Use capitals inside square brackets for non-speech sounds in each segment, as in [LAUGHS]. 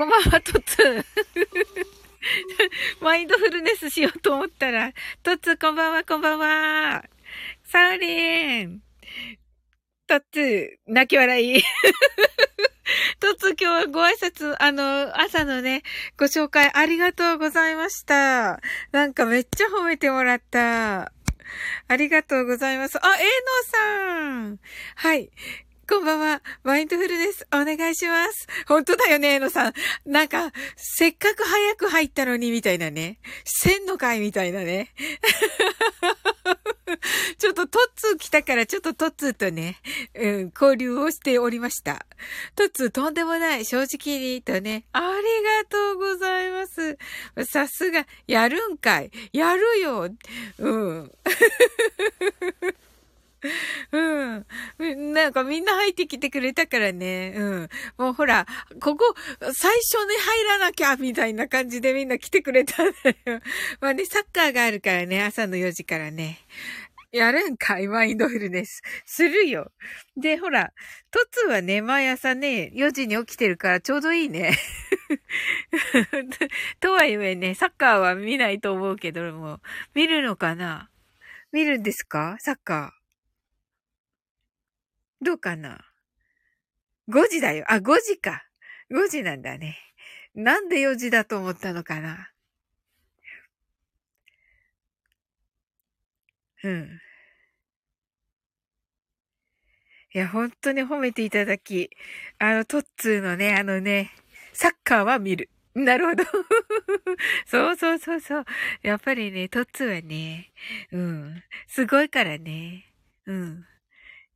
こんばんは、トツ。[LAUGHS] マインドフルネスしようと思ったら、トツこんばんは、こんばんは。サウリン。トツ、泣き笑い。[LAUGHS] トツ今日はご挨拶、あの、朝のね、ご紹介ありがとうございました。なんかめっちゃ褒めてもらった。ありがとうございます。あ、えーのさん。はい。こんばんは。マインドフルです。お願いします。本当だよね、えのさん。なんか、せっかく早く入ったのに、みたいなね。せんのかいみたいなね。[LAUGHS] ちょっとトッツー来たから、ちょっとトッツーとね、うん、交流をしておりました。トッツーとんでもない、正直に、とね、ありがとうございます。さすが、やるんかい。やるよ。うん。うん。なんかみんな入ってきてくれたからね。うん。もうほら、ここ、最初に入らなきゃ、みたいな感じでみんな来てくれたんだよ。[LAUGHS] まあね、サッカーがあるからね、朝の4時からね。やるんかいマインドフルネス。するよ。で、ほら、トツはね、毎朝ね、4時に起きてるからちょうどいいね。[LAUGHS] とはいえね、サッカーは見ないと思うけども、見るのかな？見るんですか？サッカー。どうかな ?5 時だよ。あ、5時か。5時なんだね。なんで4時だと思ったのかな？うん。いや、本当に褒めていただき、あの、トッツーのね、あのね、サッカーは見る。なるほど。[LAUGHS] そうそうそうそう。やっぱりね、トッツーはね、うん、すごいからね。うん。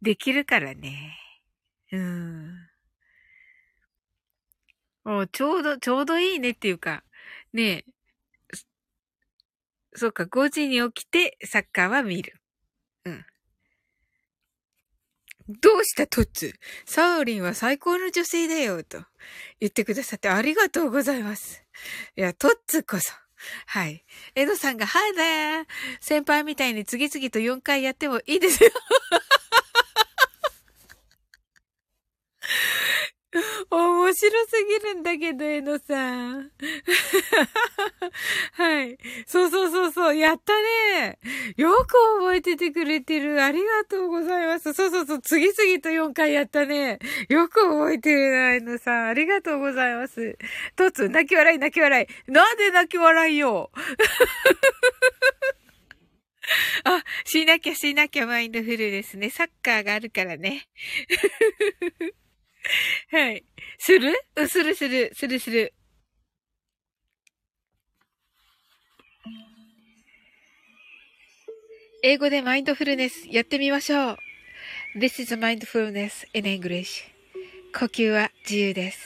できるからね。うん。もうちょうど、ちょうどいいねっていうか、ねえ、そうか、5時に起きてサッカーは見る。うん。どうしたトッツ？サウリンは最高の女性だよ、と言ってくださってありがとうございます。いや、トッツこそ。はい。エドさんが、はいだー先輩みたいに次々と4回やってもいいですよ。[LAUGHS] 面白すぎるんだけど、えのさん。[LAUGHS] はい。そうそうそうそう。やったね。よく覚えててくれてる。ありがとうございます。そうそうそう。次々と4回やったね。よく覚えてるな、えのさん。ありがとうございます。とつ、泣き笑い、泣き笑い。なんで泣き笑いよ。[LAUGHS] あ、しなきゃしなきゃマインドフルですね。サッカーがあるからね。はい。するするする、するする。英語でマインドフルネスやってみましょう。This is mindfulness in English. 呼吸は自由です。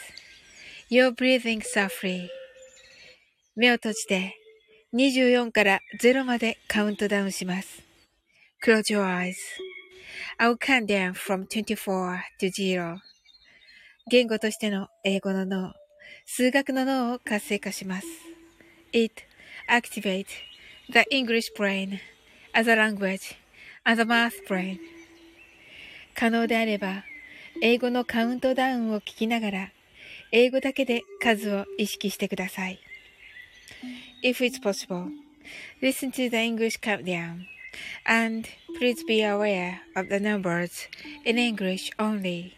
Your breathings are free. 目を閉じて24から0までカウントダウンします。Close your eyes. I'll count down from 24 to 0. 言語としての英語の脳、数学の脳を活性化します。It activates the English brain as a language and the math brain. 可能であれば、英語のカウントダウンを聞きながら、英語だけで数を意識してください。If it's possible, listen to the English countdown and please be aware of the numbers in English only.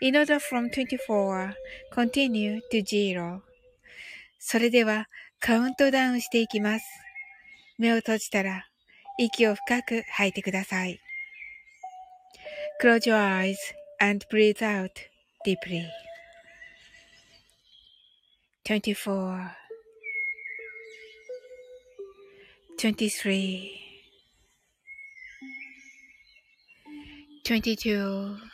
in order from 24 continue to zero それではカウントダウンしていきます。目を閉じたら息を深く吐いてください。Close your eyes and breathe out deeply. 24 23 22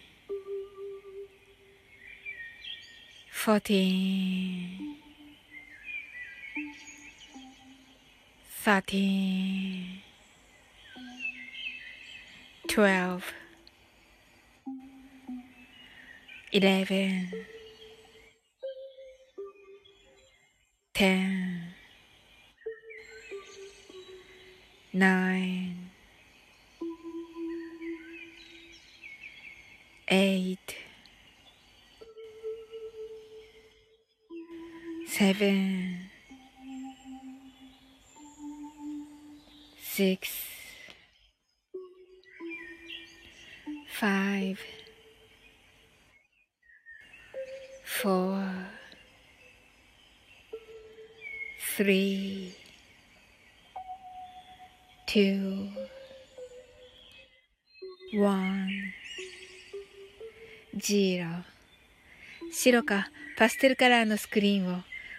fourteen, thirteen, twelve, eleven, ten, nine, eight. 7 6 5 4 3 2 1 0白かパステルカラーのスクリーンを。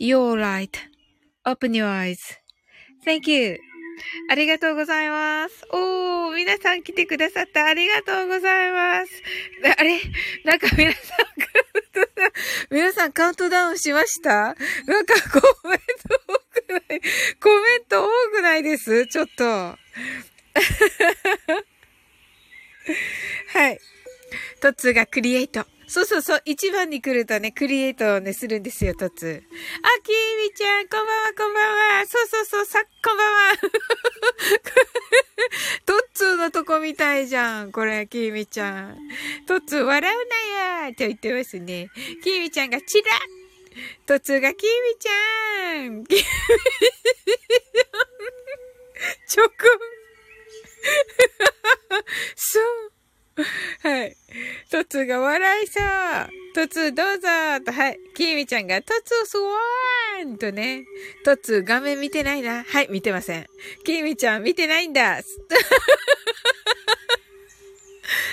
You're right.Open your eyes.Thank you. ありがとうございます。おー、皆さん来てくださったありがとうございます。あれ？なんか皆さん、皆さんカウントダウンしました？なんかコメント多くない？コメント多くないです？ちょっと。[LAUGHS] はい。トッツーがクリエイト。そうそうそう、一番に来るとね、クリエイトをね、するんですよ、トッツー。あ、きみちゃん、こんばんは、こんばんは。そうそうそう、さ、こんばんは。トッツーのとこみたいじゃん、これ、きみちゃん。トッツー、笑うなやと言ってますね。きみちゃんが、チラットッツーが、きみちゃん。きみちゃん。チョコ。そう。[LAUGHS] はい。トツが笑いそう。トツどうぞと、はい。キーミちゃんが、トツスワーンとね。トツ画面見てないな。はい、見てません。キーミちゃん見てないんだ。[LAUGHS]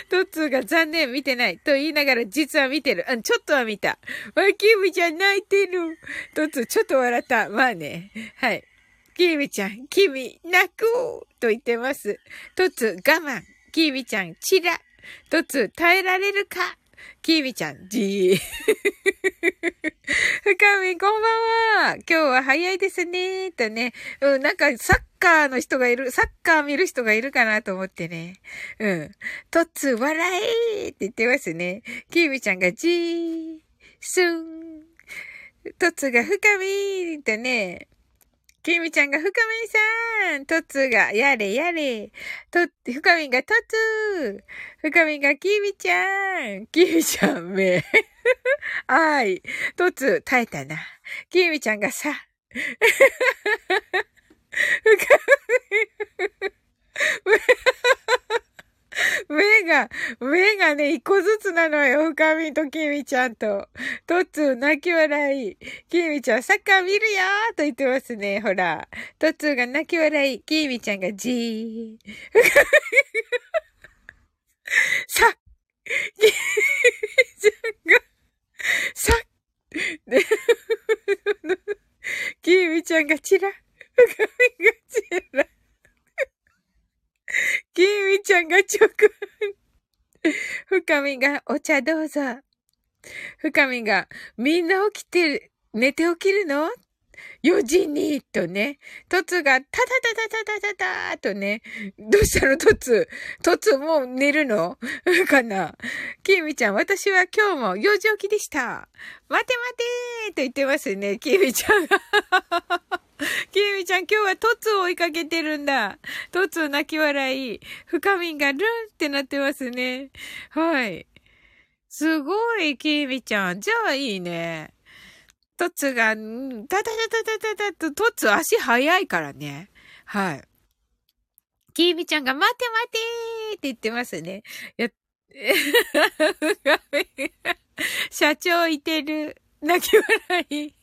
トツが残念見てないと言いながら実は見てる。うん、ちょっとは見た。わ、キーミちゃん泣いてる。トツちょっと笑った。まあね。はい。キーミちゃん、君、泣くと言ってます。トツ我慢。キーミちゃん、チラ。トツ、耐えられるか？キービちゃん、じー。[LAUGHS] 深み、こんばんは。今日は早いですね。とね。うん、なんか、サッカーの人がいる、サッカー見る人がいるかなと思ってね。うん。トツ、笑えって言ってますね。キービちゃんが、じー。すん。トツが深みーとね。きみちゃんが、ふかみんさんトツが、やれやれ。と、ふかみんが、トツ深みが、きみちゃんきみちゃん、め。[LAUGHS] あい。トツ、耐えたな。きみちゃんがさ。深み。[LAUGHS] 目が、目がね、一個ずつなのよ。深みときみちゃんと。トッツー泣き笑い。きみちゃん、サッカー見るよーと言ってますね。ほら。トッツーが泣き笑い。きみちゃんがじー。[LAUGHS] さ、きみちゃんが、さ、で、[LAUGHS] きみちゃんがチラ。深みがチラ。きみちゃんが直。深みがお茶どうぞ。深みがみんな起きてる、寝て起きるの？4時に、とね、トツが、タタタタタタタとね、どうしたのトツトツもう寝るの？[LAUGHS] かな？キミちゃん、私は今日も4時起きでした。待て待てと言ってますね、キミちゃんが [LAUGHS] キミちゃん、今日はトツを追いかけてるんだ。トツ泣き笑い。深みがルンってなってますね。はい。すごい、キミちゃん。じゃあいいね。トツが、タタタタタタタと、トツ足早いからね。はい。キーミちゃんが待て待てーって言ってますね。や、[LAUGHS] 社長いてる。泣き笑い。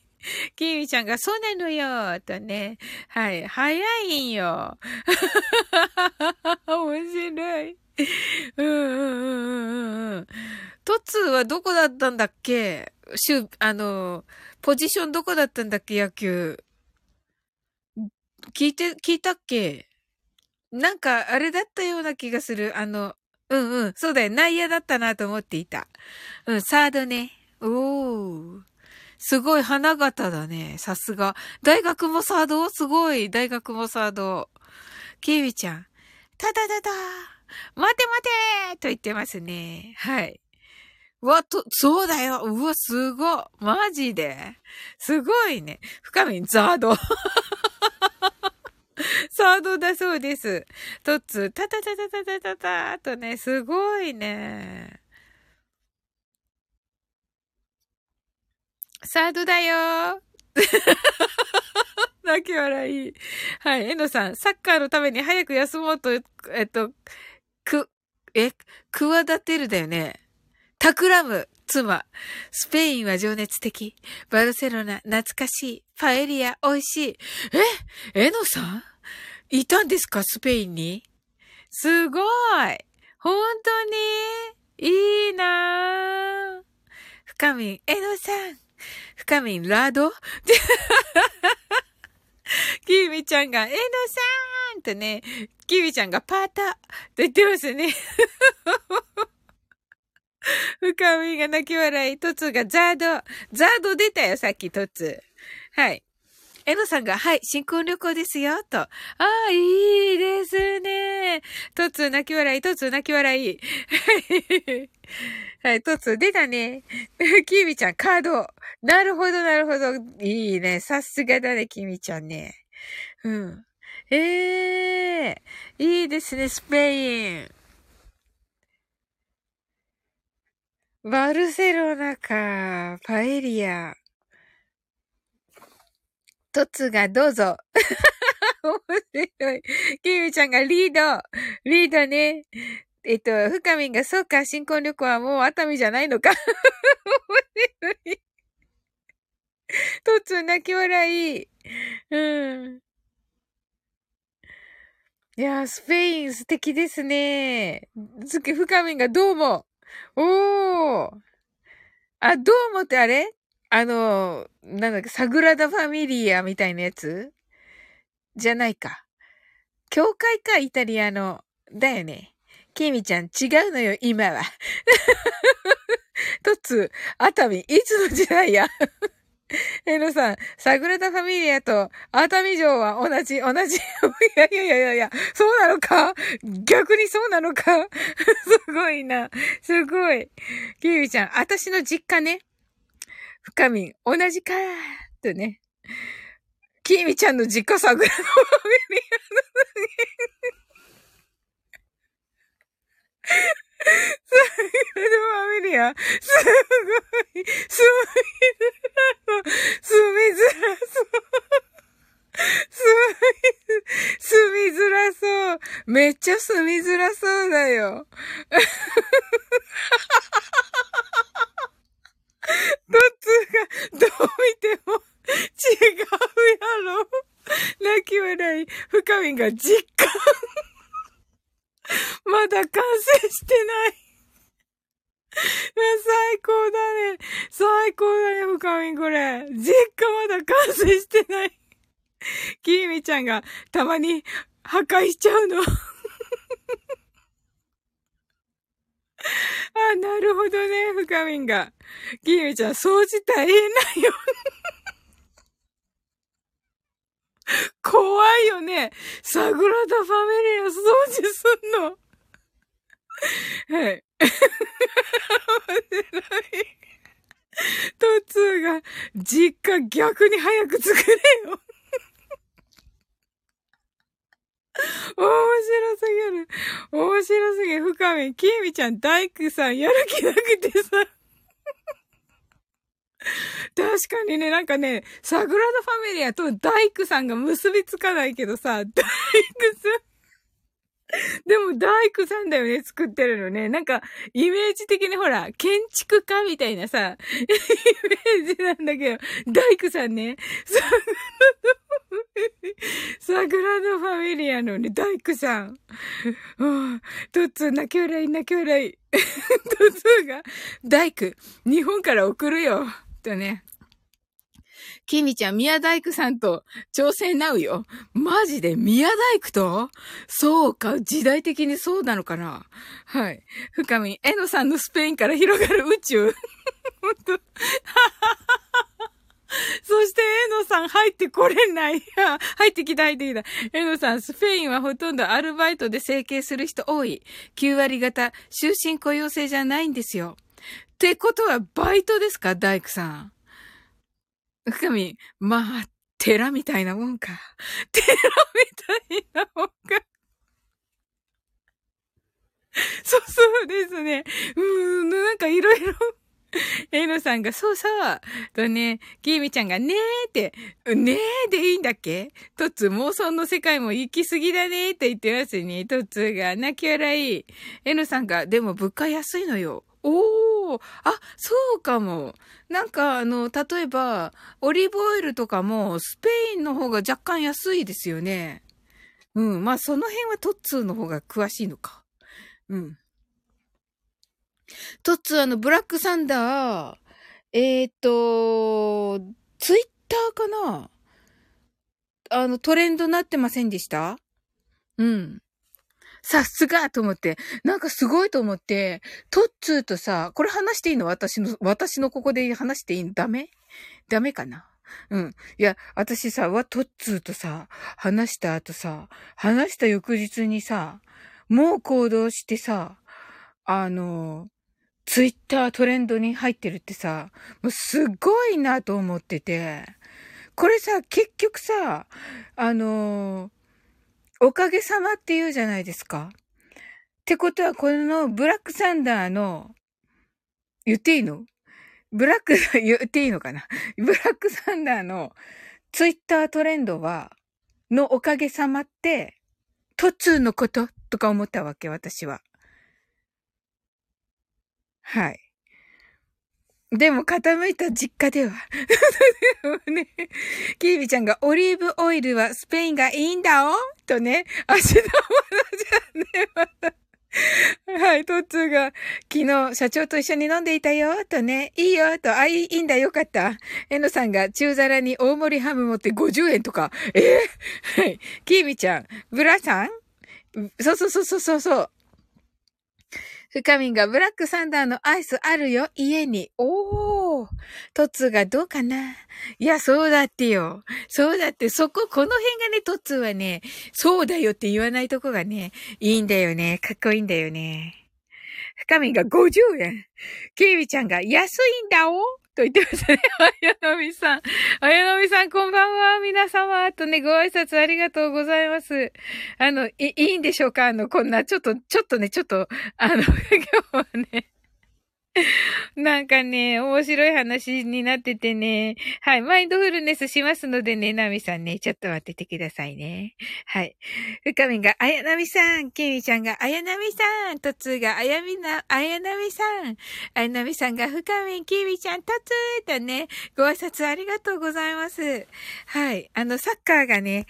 キーミちゃんが、そうなのよとね。はい。早いんよ。[LAUGHS] 面白い。うんうんうんうん。トツはどこだったんだっけ？しゅ、あの、ポジションどこだったんだっけ野球。聞いて、聞いたっけ？なんか、あれだったような気がする。あの、うんうん、そうだよ。内野だったなと思っていた。うん、サードね。おー。すごい花形だね。さすが。大学もサード？すごい。大学もサード。ケイビちゃん。ただだだ待て待てと言ってますね。はい。わ、と、そうだよ。うわ、すご。マジで？すごいね。深み、ザード。[LAUGHS] サードだそうです。トッツ、タタタタタタタタとね、すごいね。サードだよ [LAUGHS] 泣き笑い。はい、えのさん、サッカーのために早く休もうと、えっと、く、え、企てるだよね。企む妻。スペインは情熱的。バルセロナ、懐かしい。パエリア、美味しい。え、エノさん？いたんですか？スペインに？すごい。本当に？いいなぁ。深みん、エノさん。深みん、ラード？[LAUGHS] キミちゃんが、エノさんとね、キミちゃんがパーターと言ってますね。[LAUGHS] 深みが泣き笑い。トツがザード。ザード出たよ、さっきトツ。はい。エノさんが、はい、新婚旅行ですよ、と。ああ、いいですね。トツ泣き笑い、トツ泣き笑い。[LAUGHS] はい、トツ出たね。[LAUGHS] キミちゃん、カード。なるほど、なるほど。いいね。さすがだね、キミちゃんね。うん。ええー、いいですね、スペイン。バルセロナか。パエリア。トツがどうぞ。[LAUGHS] 面白い。キミちゃんがリード。リードね。えっと、深みんが、そうか、新婚旅行はもう熱海じゃないのか。[LAUGHS] 面白い。トツ泣き笑い。うん。いやスペイン素敵ですね。つけ、深みんがどうも。おー。あ、どうもってあれ？あの、なんだっけ、サグラダ・ファミリアみたいなやつ？じゃないか。教会か、イタリアの。だよね。キミちゃん、違うのよ、今は。[LAUGHS] トツ、熱海、いつの時代や？[LAUGHS] えのさん、サグラダ・ファミリアと熱海城は同じ、同じ。[LAUGHS] いやいやいやいや、そうなのか？逆にそうなのか？[LAUGHS] すごいな。すごい。キウイちゃん、私の実家ね。深み、同じかとね。キーミちゃんの実家サグラダ・ファミリアの [LAUGHS] すごい、ファミリア。すごい、すみずらそう。すみずらそう。すみ、すみづらそう。めっちゃすみづらそうだよ。どっちが、どう見ても違うやろ。泣き笑い、深みが実感。まだ完成してない。[LAUGHS] 最高だね。最高だね、深みこれ。実家まだ完成してない。きーみちゃんがたまに破壊しちゃうの。[LAUGHS] あ、なるほどね、深みんが。きーみちゃん、掃除大変なんよ。[LAUGHS] 怖いよね。サグラダ・ファミリア掃除すんの。[LAUGHS] はい。[LAUGHS] 面白い。トツーが、実家逆に早く作れよ。[LAUGHS] 面白すぎる。面白すぎる。深み。きみちゃん、大工さん、やる気なくてさ。確かにね、なんかね、サグラダ・ファミリアと大工さんが結びつかないけどさ、大工さん [LAUGHS] でも大工さんだよね、作ってるのね。なんか、イメージ的にほら、建築家みたいなさ、イメージなんだけど、大工さんね、[LAUGHS] サグラダ・ファミリアのね、大工さん。トッツー、泣き笑い、泣き笑い。トッツーが、大工、日本から送るよ。とね。きみちゃん、宮大工さんと挑戦なうよ。マジで宮大工と？そうか、時代的にそうなのかなはい。深み、えのさんのスペインから広がる宇宙。本当 [LAUGHS] そして、えのさん入ってこれない。[LAUGHS] 入ってきた、入ってきた。えのさん、スペインはほとんどアルバイトで整形する人多い。9割方、終身雇用制じゃないんですよ。ってことは、バイトですか大工さん。深み、まあ、寺みたいなもんか。[LAUGHS] 寺みたいなもんか。[LAUGHS] そうそうですね。うーん、なんかいろいろ。えのさんが、そうそう。とね、きみちゃんが、ねーって、ねーでいいんだっけ？とつ、妄想の世界も行き過ぎだねって言ってますね。とつが、泣き笑い。えのさんが、でも物価安いのよ。おー、あ、そうかも。なんか、あの、例えば、オリーブオイルとかも、スペインの方が若干安いですよね。うん。まあ、その辺はトッツーの方が詳しいのか。うん。トッツー、あの、ブラックサンダー、えっ、ー、と、ツイッターかな？あの、トレンドなってませんでした？うん。さすがと思って、なんかすごいと思って、トッツーとさ、これ話していいの？私の、私のここで話していい？のダメ？ダメかな？うん。いや、私さ、わ、トッツーとさ、話した後さ、話した翌日にさ、もう行動してさ、あの、ツイッタートレンドに入ってるってさ、もうすごいなと思ってて、これさ、結局さ、あのおかげさまって言うじゃないですか。ってことは、このブラックサンダーの、言っていいの？ブラック、言っていいのかな？ブラックサンダーのツイッタートレンドは、のおかげさまって、トツーのこととか思ったわけ、私は。はい。でも傾いた実家では。[LAUGHS] ね、キービちゃんがオリーブオイルはスペインがいいんだお？とね、足のものじゃねまた。[LAUGHS] はい、トッツーが、昨日、社長と一緒に飲んでいたよ、とね、いいよ、と、あ、いいんだ、よかった。えのさんが、中皿に大盛りハム持って50円とか、えー、[LAUGHS] はい、キービちゃん、ブラさん？そうそうそうそうそう。深みがブラックサンダーのアイスあるよ、家に。おー。トツがどうかないや、そうだってよ。そうだって、そこ、この辺がね、トツはね、そうだよって言わないとこがね、いいんだよね。かっこいいんだよね。深みが50円。ケイビちゃんが安いんだおと言ってましたね。あやのみさん。あやのみさん、こんばんは。皆様。とね、ご挨拶ありがとうございます。あの、い、いいんでしょうか？あの、こんな、ちょっと、ちょっとね、ちょっと、あの、[LAUGHS] 今日はね、[LAUGHS] なんかね、面白い話になっててね。はい。マインドフルネスしますのでね、ナミさんね、ちょっと待っててくださいね。はい。深みが、あやなみさん。ケミちゃんが、あやなみさん。とつが、あやみな、あやなみさん。あやなみさんが、深み、ケミちゃん、とつーとね、ご挨拶ありがとうございます。はい。あの、サッカーがね、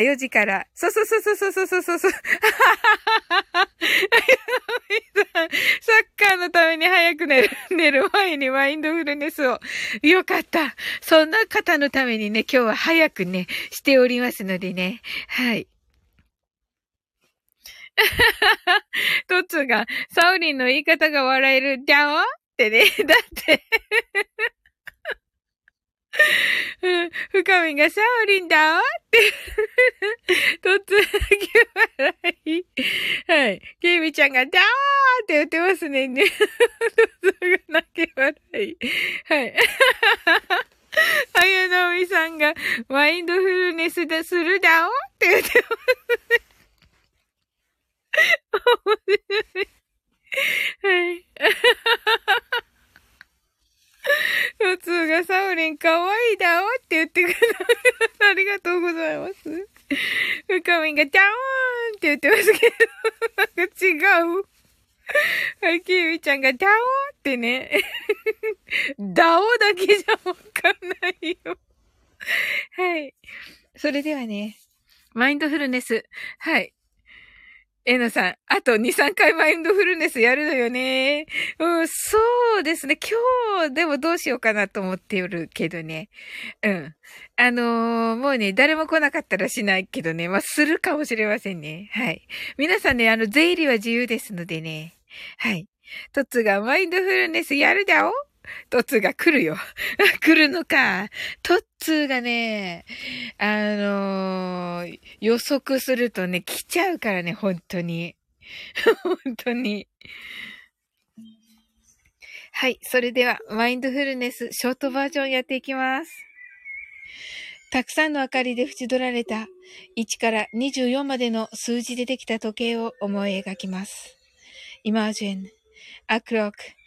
4時から。そうそうそうそうそうそうそうそう。[LAUGHS] サッカーのために早く寝る、寝る前にマインドフルネスを。よかった。そんな方のためにね、今日は早くね、しておりますのでね。はい。[LAUGHS] トツが、サウリンの言い方が笑える、じゃわってね。[LAUGHS] だってうん。深みがサオリンだって。[LAUGHS] とつき笑い。はい。ケイミちゃんがダーって言ってますね。とつが泣き笑い。はい。あやのみさんがマインドフルネスでするだおって言ってますね。[LAUGHS] 面白い。はい。[LAUGHS] [LAUGHS] 普通がサウリンかわいいだおって言ってくれた。ありがとうございます。深みがダーンって言ってますけど、なんか違う。はい、キーミちゃんがダオってね。ダオだけじゃわかんないよ。はい。それではね、マインドフルネス。はい。えなさん、あと2、3回マインドフルネスやるのよね。うん、そうですね。今日でもどうしようかなと思ってるけどね。うん。あのー、もうね、誰も来なかったらしないけどね。まあ、するかもしれませんね。はい。皆さんね、あの、税理は自由ですのでね。はい。トツがマインドフルネスやるだおトッツーが来るよ。[LAUGHS] 来るのか。トッツーがね、あのー、予測するとね、来ちゃうからね、本当に。[LAUGHS] 本当に。はい。それでは、マインドフルネス、ショートバージョンやっていきます。たくさんの明かりで縁取られた1から24までの数字でできた時計を思い描きます。Imagine a clock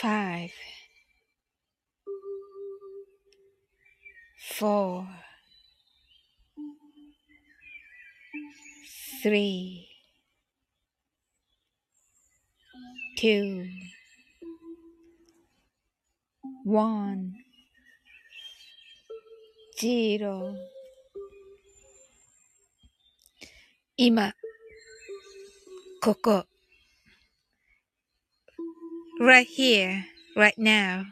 five, four, three, two, one, zero 今ここ。 Right here, right now.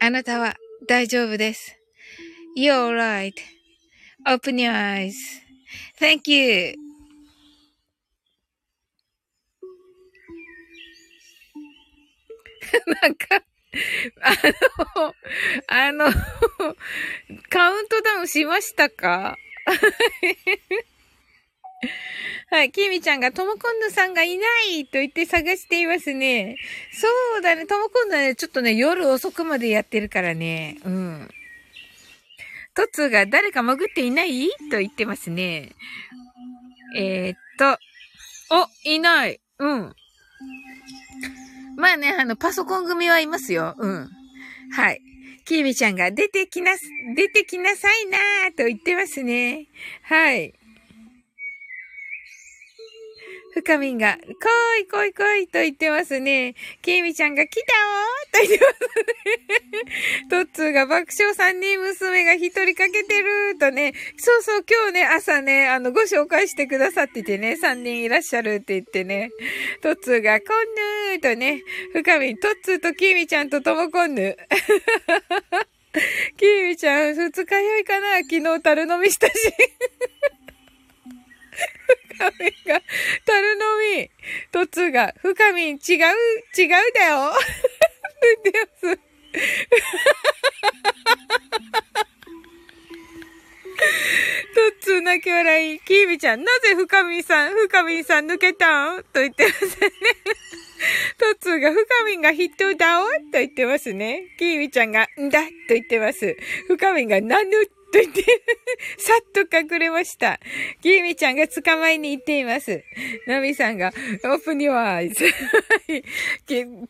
あなたは大丈夫です。You're right.Open your eyes.Thank you. なんか、あの、あの、カウントダウンしましたか [LAUGHS] はい。きみちゃんがともこんぬさんがいないと言って探していますね。そうだね。ともこんぬはね、ちょっとね、夜遅くまでやってるからね。うん。トツが誰か潜っていないと言ってますね。えー、っと。お、いない。うん。まあね、あの、パソコン組はいますよ。うん。はい。キーミちゃんが出てきな、出てきなさいなーと言ってますね。はい。深みんが、来い来い来いと言ってますね。ケイミちゃんが来たーと言ってますね。トッツーが爆笑三人娘が一人かけてるとね。そうそう、今日ね、朝ね、あの、ご紹介してくださっててね、三人いらっしゃるって言ってね。トッツーが、こんぬーとね、深みん、トッツーとキーミちゃんとともこんぬ。[LAUGHS] キーミちゃん、二日酔いかな昨日樽飲みしたし。深みが、樽のみ、トツが、深みん違う、違うだよ。言ってます。トッツー泣き笑い、キービちゃん、なぜ深みんさん、深みんさん抜けたんと言ってますね。トッツーが深みがヒットだおと言ってますね。キービちゃんが、んだ？と言ってます。深みが、なぬっと言って、[LAUGHS] さっと隠れました。きーみちゃんが捕まえに行っています。ナミさんが、オープニュアイズ。[LAUGHS]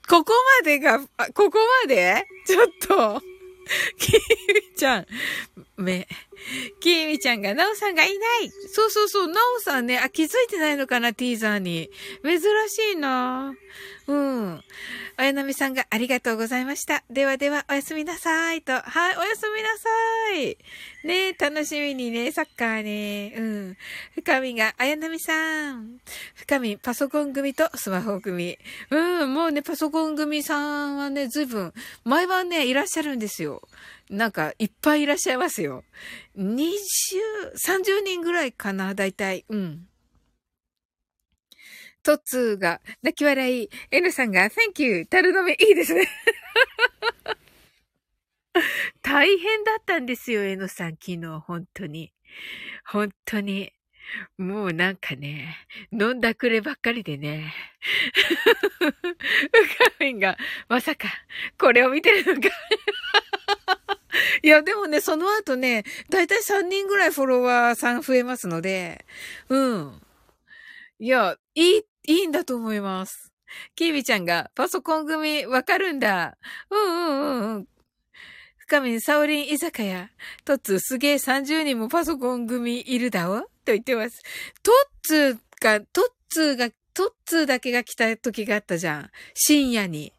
ここまでが、ここまで？ちょっと。きーみちゃん、め、きーみちゃんが、なおさんがいないそうそうそう、なおさんね、あ、気づいてないのかな、ティーザーに。珍しいなうん。あやなみさんがありがとうございました。ではでは、おやすみなさいと。はい、おやすみなさい。ね楽しみにね、サッカーね。うん。深みが、あやなみさん。深み、パソコン組とスマホ組。うん、もうね、パソコン組さんはね、ずいぶん、毎晩ね、いらっしゃるんですよ。なんか、いっぱいいらっしゃいますよ。20、30人ぐらいかな、だいたい。うん。トッツーが泣き笑い、N さんが Thank you! 樽飲みいいですね。[LAUGHS] 大変だったんですよ、N さん、昨日、本当に。本当に。もうなんかね、飲んだくればっかりでね。[LAUGHS] うかみんが、まさか、これを見てるのか。いや、でもね、その後ね、だいたい3人ぐらいフォロワーさん増えますので、うん。いや、いいいいんだと思います。キービちゃんが、パソコン組わかるんだ。うんうんうんうん。深みサオリン居酒屋。トッツすげえ30人もパソコン組いるだわと言ってます。トッツーが、トッツーが、トッツーだけが来た時があったじゃん。深夜に。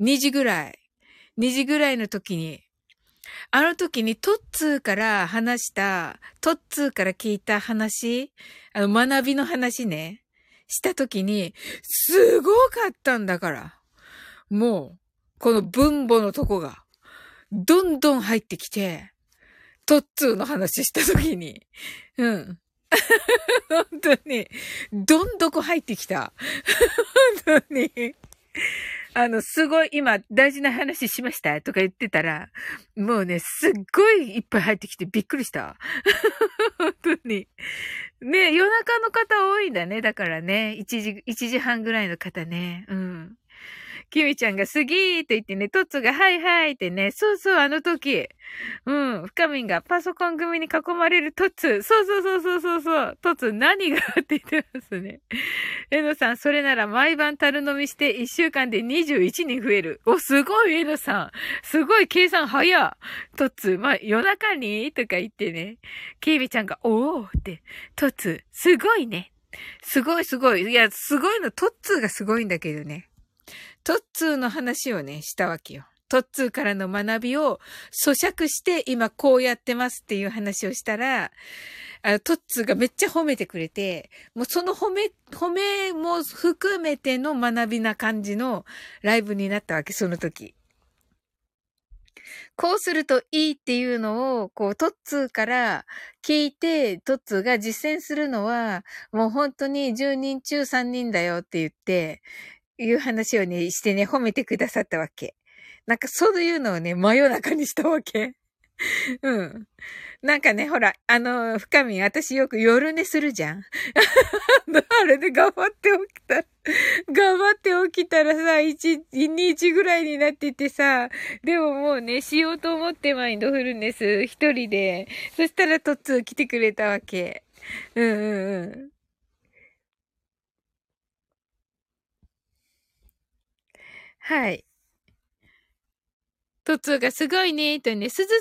2時ぐらい。2時ぐらいの時に。あの時にトッツーから話した、トッツーから聞いた話、あの学びの話ね。した時に、すごかったんだから。もう、この分母のとこが、どんどん入ってきて、トッツーの話した時に、うん。本当に、どんどこ入ってきた。本当に。あの、すごい今大事な話しました？とか言ってたら、もうね、すっごいいっぱい入ってきてびっくりした。本当に。ね夜中の方多いんだね。だからね、1時、1時半ぐらいの方ね。うん。キミちゃんがすぎーって言ってね、トッツがはいはいってね、そうそう、あの時。うん、深みんがパソコン組に囲まれるトッツ。そうそうそうそうそうそう。トッツ何がって言ってますね。えのさん、それなら毎晩樽飲みして1週間で21人増える。お、すごい、えのさん。すごい計算早。トッツ、まあ、夜中にとか言ってね。ケイビちゃんが、おーって、トッツ、すごいね。すごいすごい。いや、すごいの、トッツーがすごいんだけどね。トッツーの話をね、したわけよ。トッツーからの学びを咀嚼して今こうやってますっていう話をしたら、あトッツーがめっちゃ褒めてくれて、もうその褒め、褒めも含めての学びな感じのライブになったわけ、その時。こうするといいっていうのを、こう、トッツーから聞いて、トッツーが実践するのは、もう本当に10人中3人だよって言って、いう話をね、してね、褒めてくださったわけ。なんかそういうのをね、真夜中にしたわけ。[LAUGHS] うん。なんかね、ほら、あの、深み、私よく夜寝するじゃん。[LAUGHS] あれで頑張って起きた、頑張って起きたらさ、1、2時ぐらいになっててさ、でももうね、しようと思ってマインドフルネス一人で、そしたらトッツー来てくれたわけ。うんうんうん。はい。トツーがすごいね、とね、すずすず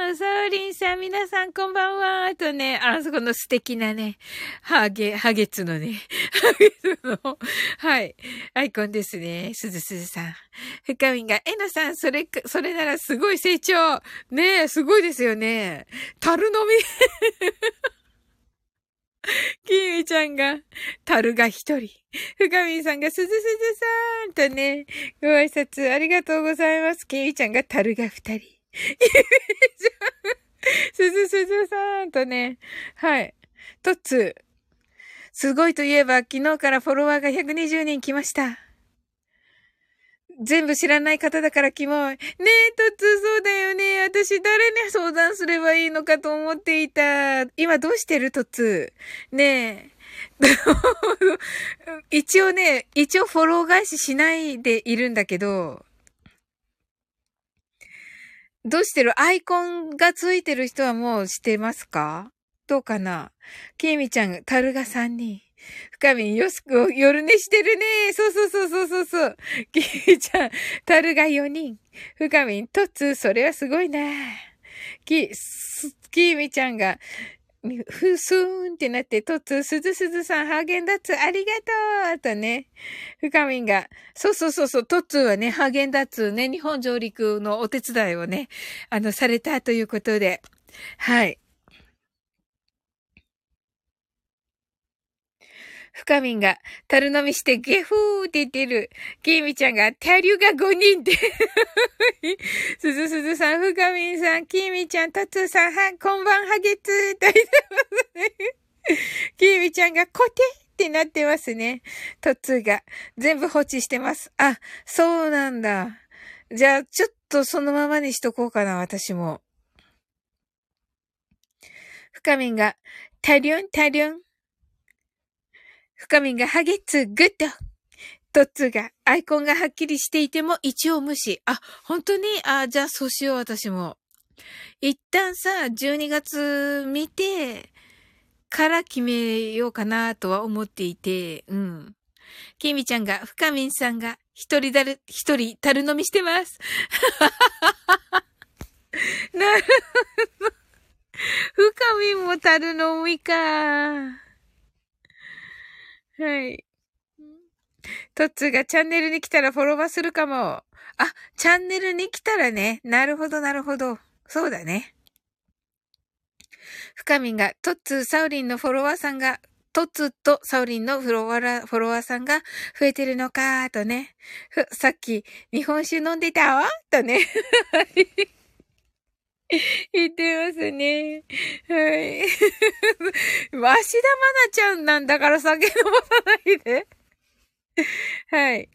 さん、サウリンさん、皆さんこんばんは、とね、あそこの素敵なね、ハゲ、ハゲツのね、ハゲツの、はい、アイコンですね、すずすずさん。深みが、えのさん、それ、それならすごい成長。ねえ、すごいですよね。樽飲み。[LAUGHS] きみちゃんが、樽が一人。深みさんが、すずすずさんとね、ご挨拶ありがとうございます。きみちゃんが、樽が二人。きみちゃん、すずすずさんとね、はい。とつ、すごいといえば、昨日からフォロワーが120人来ました。全部知らない方だからキモい。ねえ、トツそうだよね。私誰に相談すればいいのかと思っていた。今どうしてるトツねえ。[LAUGHS] 一応ね、一応フォロー返ししないでいるんだけど、どうしてる？アイコンがついてる人はもう知ってますか？どうかな？ケイミちゃん、タルが3人。深みんよすく、夜寝してるね。そうそうそうそうそうそう。キーちゃん、タルが4人。深みん、トツ、それはすごいな。キ、キーミちゃんが、ふすーんってなって、トツ、すずすずさん、ハーゲンダッツ、ありがとうとね。深みんが、そうそうそうそう、トツはね、ハーゲンダッツね、日本上陸のお手伝いをね、あの、されたということで。はい。深みんが、樽飲みしてゲフーって言ってる。きみちゃんが、タリュが5人って。[LAUGHS] すずすずさん、深みんさん、きみちゃん、たつさん、は、こんばんはげつーと言ってますね。きみちゃんが、コテってなってますね。トッツーが、全部放置してます。あ、そうなんだ。じゃあ、ちょっとそのままにしとこうかな、私も。深みんが、タリュン、タリュン。深みがハゲッツグッド。トッツーがアイコンがはっきりしていても一応無視。あ、本当に？あ、じゃあそうしよう私も。一旦さ、12月見て、から決めようかなとは思っていて、うん。キミちゃんが、深みんさんが、一人だる、一人、樽飲みしてます。[LAUGHS] なるほど。深みんも樽飲みか。はい。トッツーがチャンネルに来たらフォロワーするかも。あ、チャンネルに来たらね。なるほど、なるほど。そうだね。深みんが、トッツー、サウリンのフォロワーさんが、トッツーとサウリンのフォロワー、フォロワーさんが増えてるのかとね。さっき、日本酒飲んでたわとね。[LAUGHS] 言ってますね。はい。芦田愛菜ちゃんなんだから酒飲まないで。[LAUGHS] はい。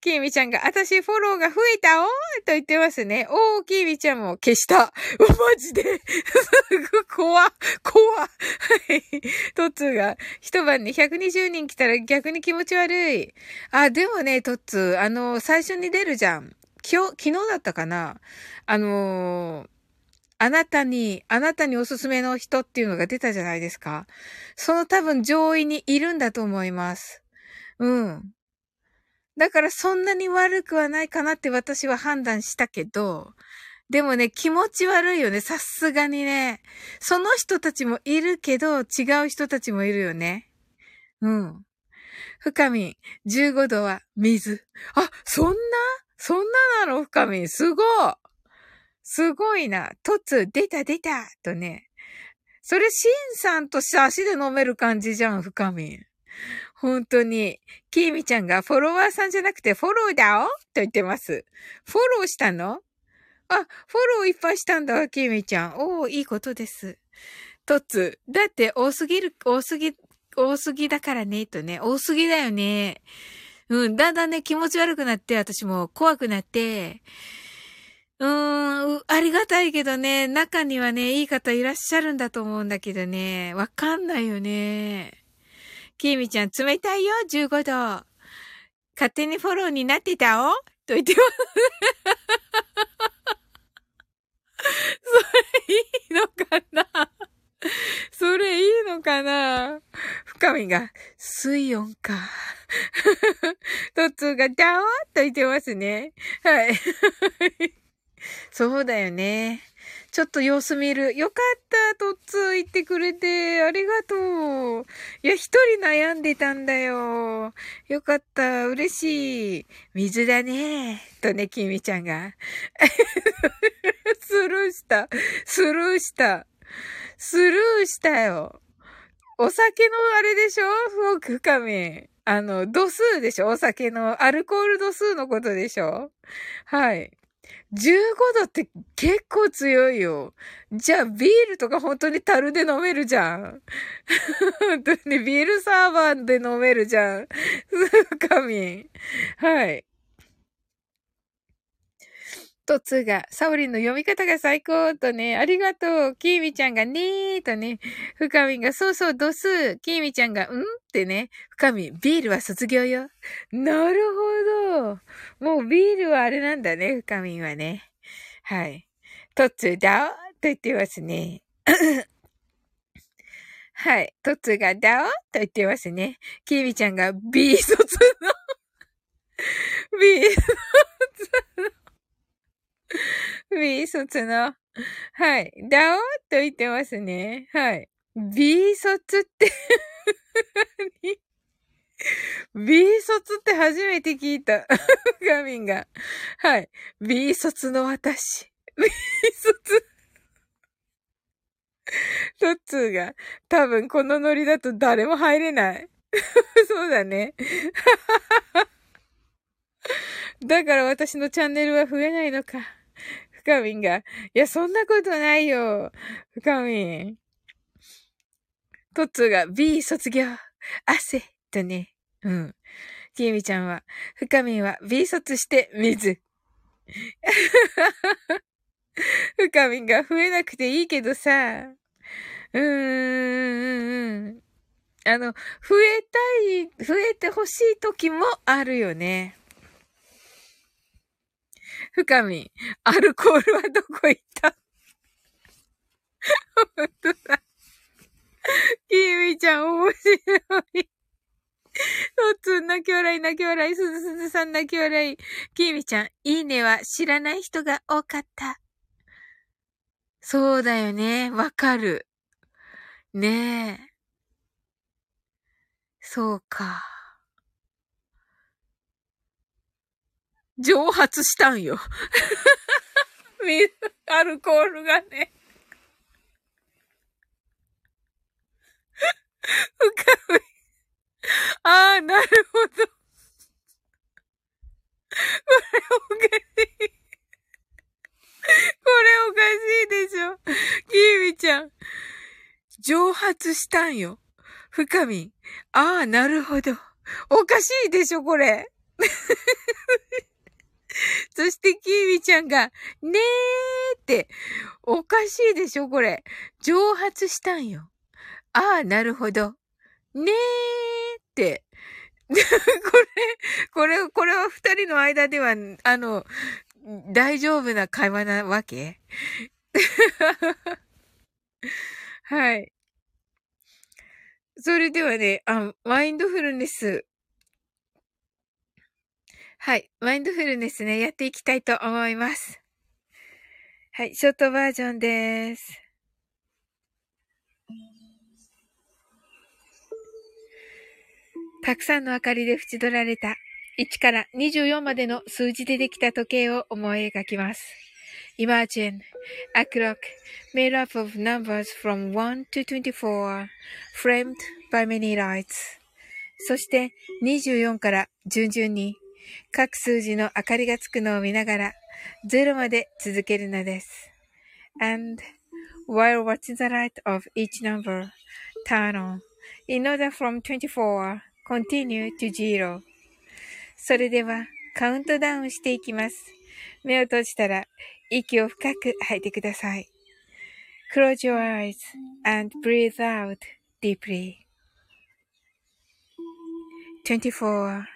きーみちゃんが、私フォローが増えたおーと言ってますね。おー、きーみちゃんも消した。[LAUGHS] マジで。怖、怖。はい。トッツーが、一晩に120人来たら逆に気持ち悪い。あ、でもね、トッツー、あの、最初に出るじゃん。今日、昨日だったかな？あのー、あなたに、あなたにおすすめの人っていうのが出たじゃないですか。その多分上位にいるんだと思います。うん。だからそんなに悪くはないかなって私は判断したけど、でもね、気持ち悪いよね。さすがにね。その人たちもいるけど、違う人たちもいるよね。うん。深み、15度は水。あ、そんな？そんななの深み。すごい。すごいな。とつ、出た出たとね。それ、シンさんとして足で飲める感じじゃん、深み。本当に。キーミちゃんがフォロワーさんじゃなくてフォローだお？と言ってます。フォローしたの？あ、フォローいっぱいしたんだ、キーミちゃん。おー、いいことです。とつ、だって多すぎる、多すぎ、多すぎだからね、とね。多すぎだよね。うん、だんだんね、気持ち悪くなって、私も怖くなって、うーん、ありがたいけどね、中にはね、いい方いらっしゃるんだと思うんだけどね、わかんないよね。きみちゃん、冷たいよ、15度。勝手にフォローになってたお？と言ってます。[LAUGHS] それいいのかな？[LAUGHS] それいいのかな？深みが、水温か。トツーがダワーっと言ってますね。はい。[LAUGHS] そうだよね。ちょっと様子見る。よかった、トッツー言ってくれて。ありがとう。いや、一人悩んでたんだよ。よかった、嬉しい。水だね。とね、きみちゃんが。[LAUGHS] スルーした。スルーした。スルーしたよ。お酒のあれでしょ？フォークカメ。あの、度数でしょ？お酒の、アルコール度数のことでしょ？はい。15度って結構強いよ。じゃあビールとか本当に樽で飲めるじゃん。本当にビールサーバーで飲めるじゃん。神。はい。とつが、サオリンの読み方が最高とね、ありがとう。キーミちゃんがねーとね、深みが、そうそう、度数。キーミちゃんが、んってね、深み、ビールは卒業よ。なるほど。もうビールはあれなんだね、深みはね。はい。とつだおと言ってますね。[COUGHS] はい。とつがだおと言ってますね。キーミちゃんが B 卒の [LAUGHS] B 卒の B 卒の、はい。だおっと言ってますね。はい。B 卒って [LAUGHS] ?B 卒って初めて聞いた。[LAUGHS] ガミンが。はい。B 卒の私。[LAUGHS] B 卒。トッツーが、多分このノリだと誰も入れない。そうだね。だから私のチャンネルは増えないのか。深みんが。いや、そんなことないよ。深みん。トッツーが B 卒業。汗。とね。うん。きみちゃんは、深みんは B 卒して水。[LAUGHS] 深みんが増えなくていいけどさ。うーん。あの、増えたい、増えてほしい時もあるよね。深み、アルコールはどこ行った？本当だ。キーミちゃん面白い。トッツン泣き笑い泣き笑い、すずすずさん泣き笑い。キーミちゃん、いいねは知らない人が多かった。そうだよね。わかる。ねえ。そうか。蒸発したんよ。[LAUGHS] 水、アルコールがね。深い。ああ、なるほど。これおかしい。これおかしいでしょ。キーミちゃん。蒸発したんよ。深み。ああ、なるほど。おかしいでしょ、これ。[LAUGHS] そしてキーミちゃんが、ねーって、おかしいでしょこれ。蒸発したんよ。ああ、なるほど。ねーって。[LAUGHS] これ、これ、これは二人の間では、あの、大丈夫な会話なわけ？[LAUGHS] はい。それではね、あ、マインドフルネスはい。マインドフルネスね、やっていきたいと思います。はい。ショートバージョンです。たくさんの明かりで縁取られた1から24までの数字でできた時計を思い描きます。Imagine a clock made up of numbers from 1 to 24 framed by many lights そして24から順々に各数字の明かりがつくのを見ながら、0まで続けるのです。And while watching the light of each number turn on, in order from 24, continue to zero. それではカウントダウンしていきます。目を閉じたら息を深く吐いてください。Close your eyes and breathe out deeply. 24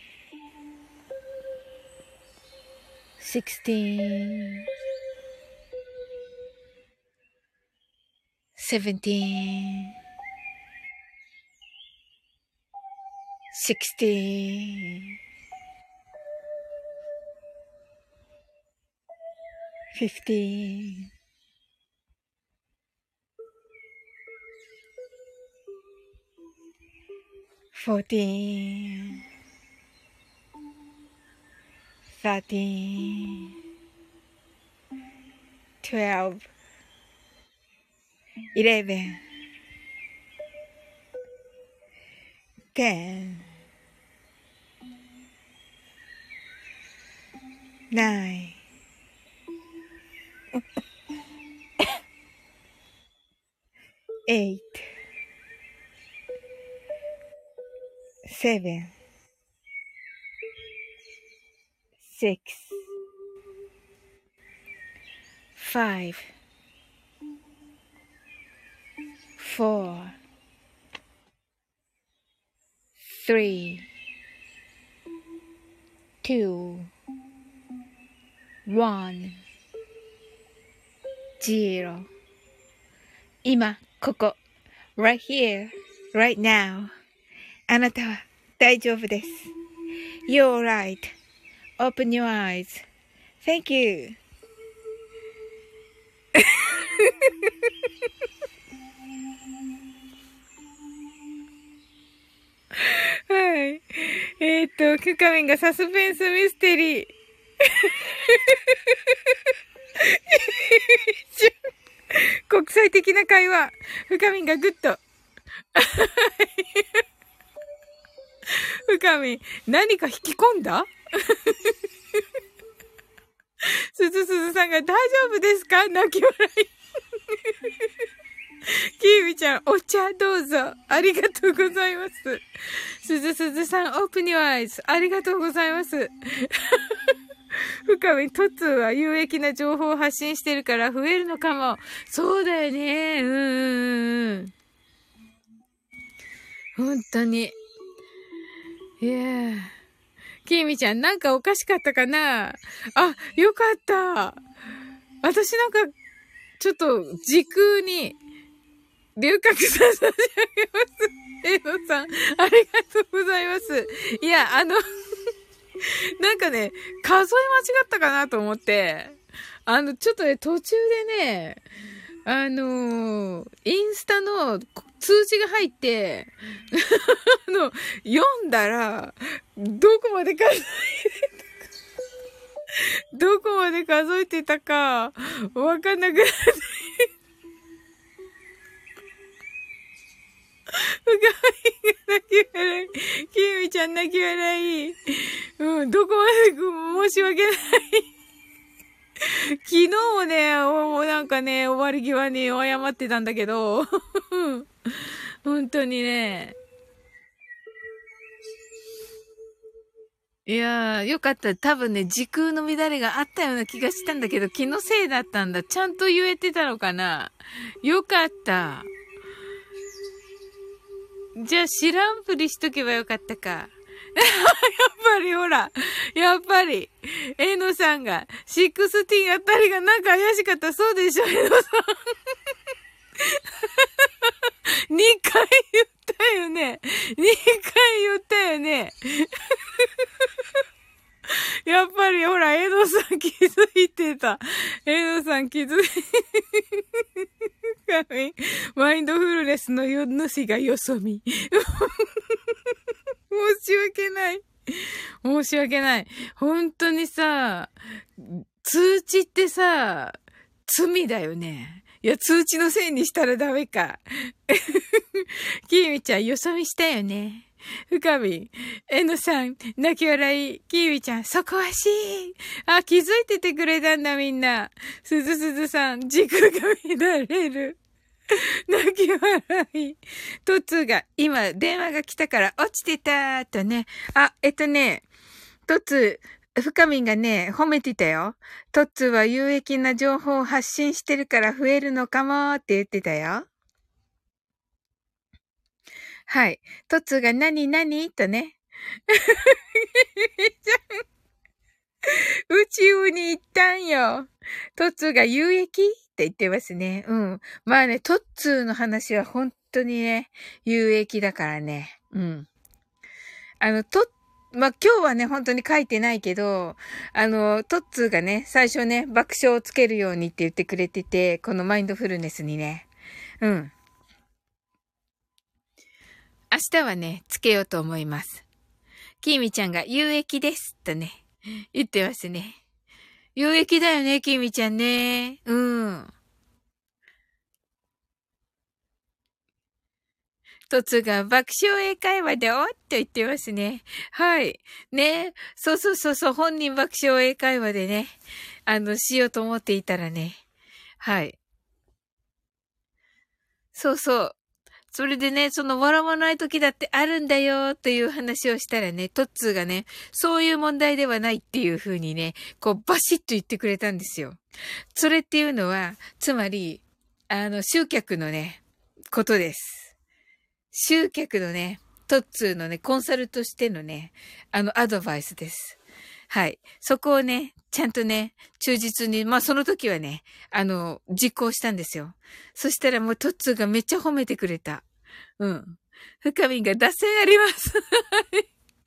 sixteen, seventeen, sixteen, fifteen. 14 thirteen, twelve, eleven, ten, nine. eight, seven, six, five, four, three, two, one, zero. 今、ここ。right here, right now. あなたは大丈夫です。You're right. Open your eyes. Thank you. はい。えっ、と、キュカミンがサスペンスミステリー。[LAUGHS] 国際的な会話。深みがぐっと。深み、何か引き込んだ？すずすずさんが大丈夫ですか？泣き笑い。キーミちゃん、お茶どうぞ。ありがとうございます。すずすずさん、オープニュアイズ。ありがとうございます。深み、トツは有益な情報を発信してるから増えるのかも。そうだよね。うん。本当に。いやきみちゃん、なんかおかしかったかな？あ、よかった。私なんか、ちょっと、時空に、留学さ差し上げます。えのさん、ありがとうございます。いや、あの [LAUGHS] なんかね、数え間違ったかなと思って、あの、ちょっとね、途中でね、あのー、インスタの通知が入って、[LAUGHS] あの、読んだら、どこまで数えてたか、どこまで数えてたか、わかんなくなって、深みが泣き笑い。きみちゃん泣き笑い。うん、どこまで申し訳ない。[LAUGHS] 昨日もね、もうなんかね、終わり際に謝ってたんだけど、[LAUGHS] 本当にね。いやー、よかった。多分ね、時空の乱れがあったような気がしたんだけど、気のせいだったんだ。ちゃんと言えてたのかなよかった。じゃあ知らんぷりしとけばよかったか。やっぱりほら、やっぱり、えのさんが、シックスティンあたりがなんか怪しかったそうでしょ、えのさん。2回言ったよね。2回言ったよね。やっぱりほら、エドさん気づいてた。エドさん気づいて、[LAUGHS] マインドフルネスの主がよそみ。申し訳ない。申し訳ない。本当にさ、通知ってさ、罪だよね。いや、通知のせいにしたらダメか。キーミちゃん、よそ見したよね。深み、えのさん、泣き笑い、キーウィちゃん、そこはしい。あ、気づいててくれたんだみんな。すずすずさん、軸が乱れる。[LAUGHS] 泣き笑い。トツが、今、電話が来たから落ちてたとね。あ、えっとね、トツ、深みがね、褒めてたよ。トッツは有益な情報を発信してるから増えるのかもって言ってたよ。はい。トッツーが何何とね。[LAUGHS] 宇宙に行ったんよ。トッツが有益？って言ってますね。うん。まあね、トッツーの話は本当にね、有益だからね。うん。あの、トまあ、今日はね、本当に書いてないけど、あの、トッツーがね、最初ね、爆笑をつけるようにって言ってくれてて、このマインドフルネスにね。うん。明日はね、つけようと思います。キーミちゃんが有益です、とね、言ってますね。有益だよね、キーミちゃんね。うん。トツが爆笑英会話でおっと言ってますね。はい。ね。そうそうそうそう、本人爆笑英会話でね、あの、しようと思っていたらね。はい。そうそう。それでね、その笑わない時だってあるんだよという話をしたらね、トッツーがね、そういう問題ではないっていう風にね、こうバシッと言ってくれたんですよ。それっていうのは、つまり、あの、集客のね、ことです。集客のね、トッツーのね、コンサルとしてのね、あの、アドバイスです。はい。そこをね、ちゃんとね、忠実に、まあその時はね、あの、実行したんですよ。そしたらもうトッツーがめっちゃ褒めてくれた。うん。深みが脱線あります。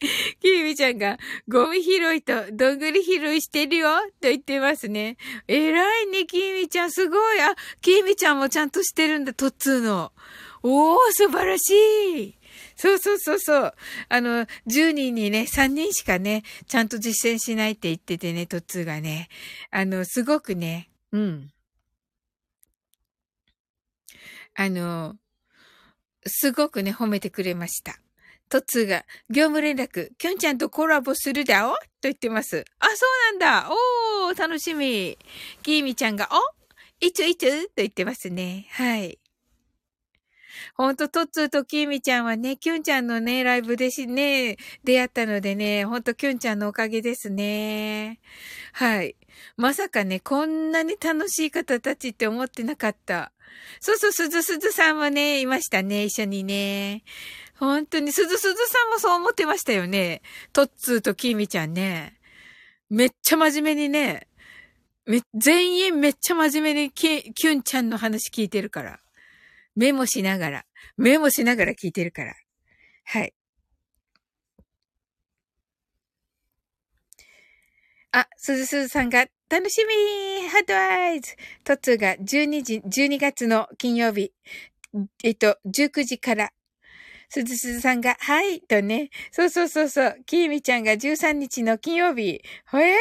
[LAUGHS] キミちゃんが、ゴミ拾いとどんぐり拾いしてるよと言ってますね。偉いね、キミちゃん。すごい。あ、キミちゃんもちゃんとしてるんだ、トッツーの。おー、素晴らしいそうそうそうそう。あの、10人にね、3人しかね、ちゃんと実践しないって言っててね、トッツーがね。あの、すごくね、うん。あの、すごくね、褒めてくれました。トッツーが、業務連絡、きょんちゃんとコラボするだお？と言ってます。あ、そうなんだおー、楽しみ。きーみちゃんが、お？いついつと言ってますね。はい。ほんと、トッツーとキーミちゃんはね、キュンちゃんのね、ライブでしね、出会ったのでね、ほんとキュンちゃんのおかげですね。はい。まさかね、こんなに楽しい方たちって思ってなかった。そうそう、すずすずさんもね、いましたね、一緒にね。本当に、すずすずさんもそう思ってましたよね。トッツーとキーミちゃんね。めっちゃ真面目にね、め、全員めっちゃ真面目にキュンちゃんの話聞いてるから。メモしながら、メモしながら聞いてるから。はい。あ、すずすずさんが、楽しみハットアイズトッツが12時、12月の金曜日、えっと、19時からすずすずさんが、はい、とね。そうそうそうそう。きーみちゃんが13日の金曜日。ほえ？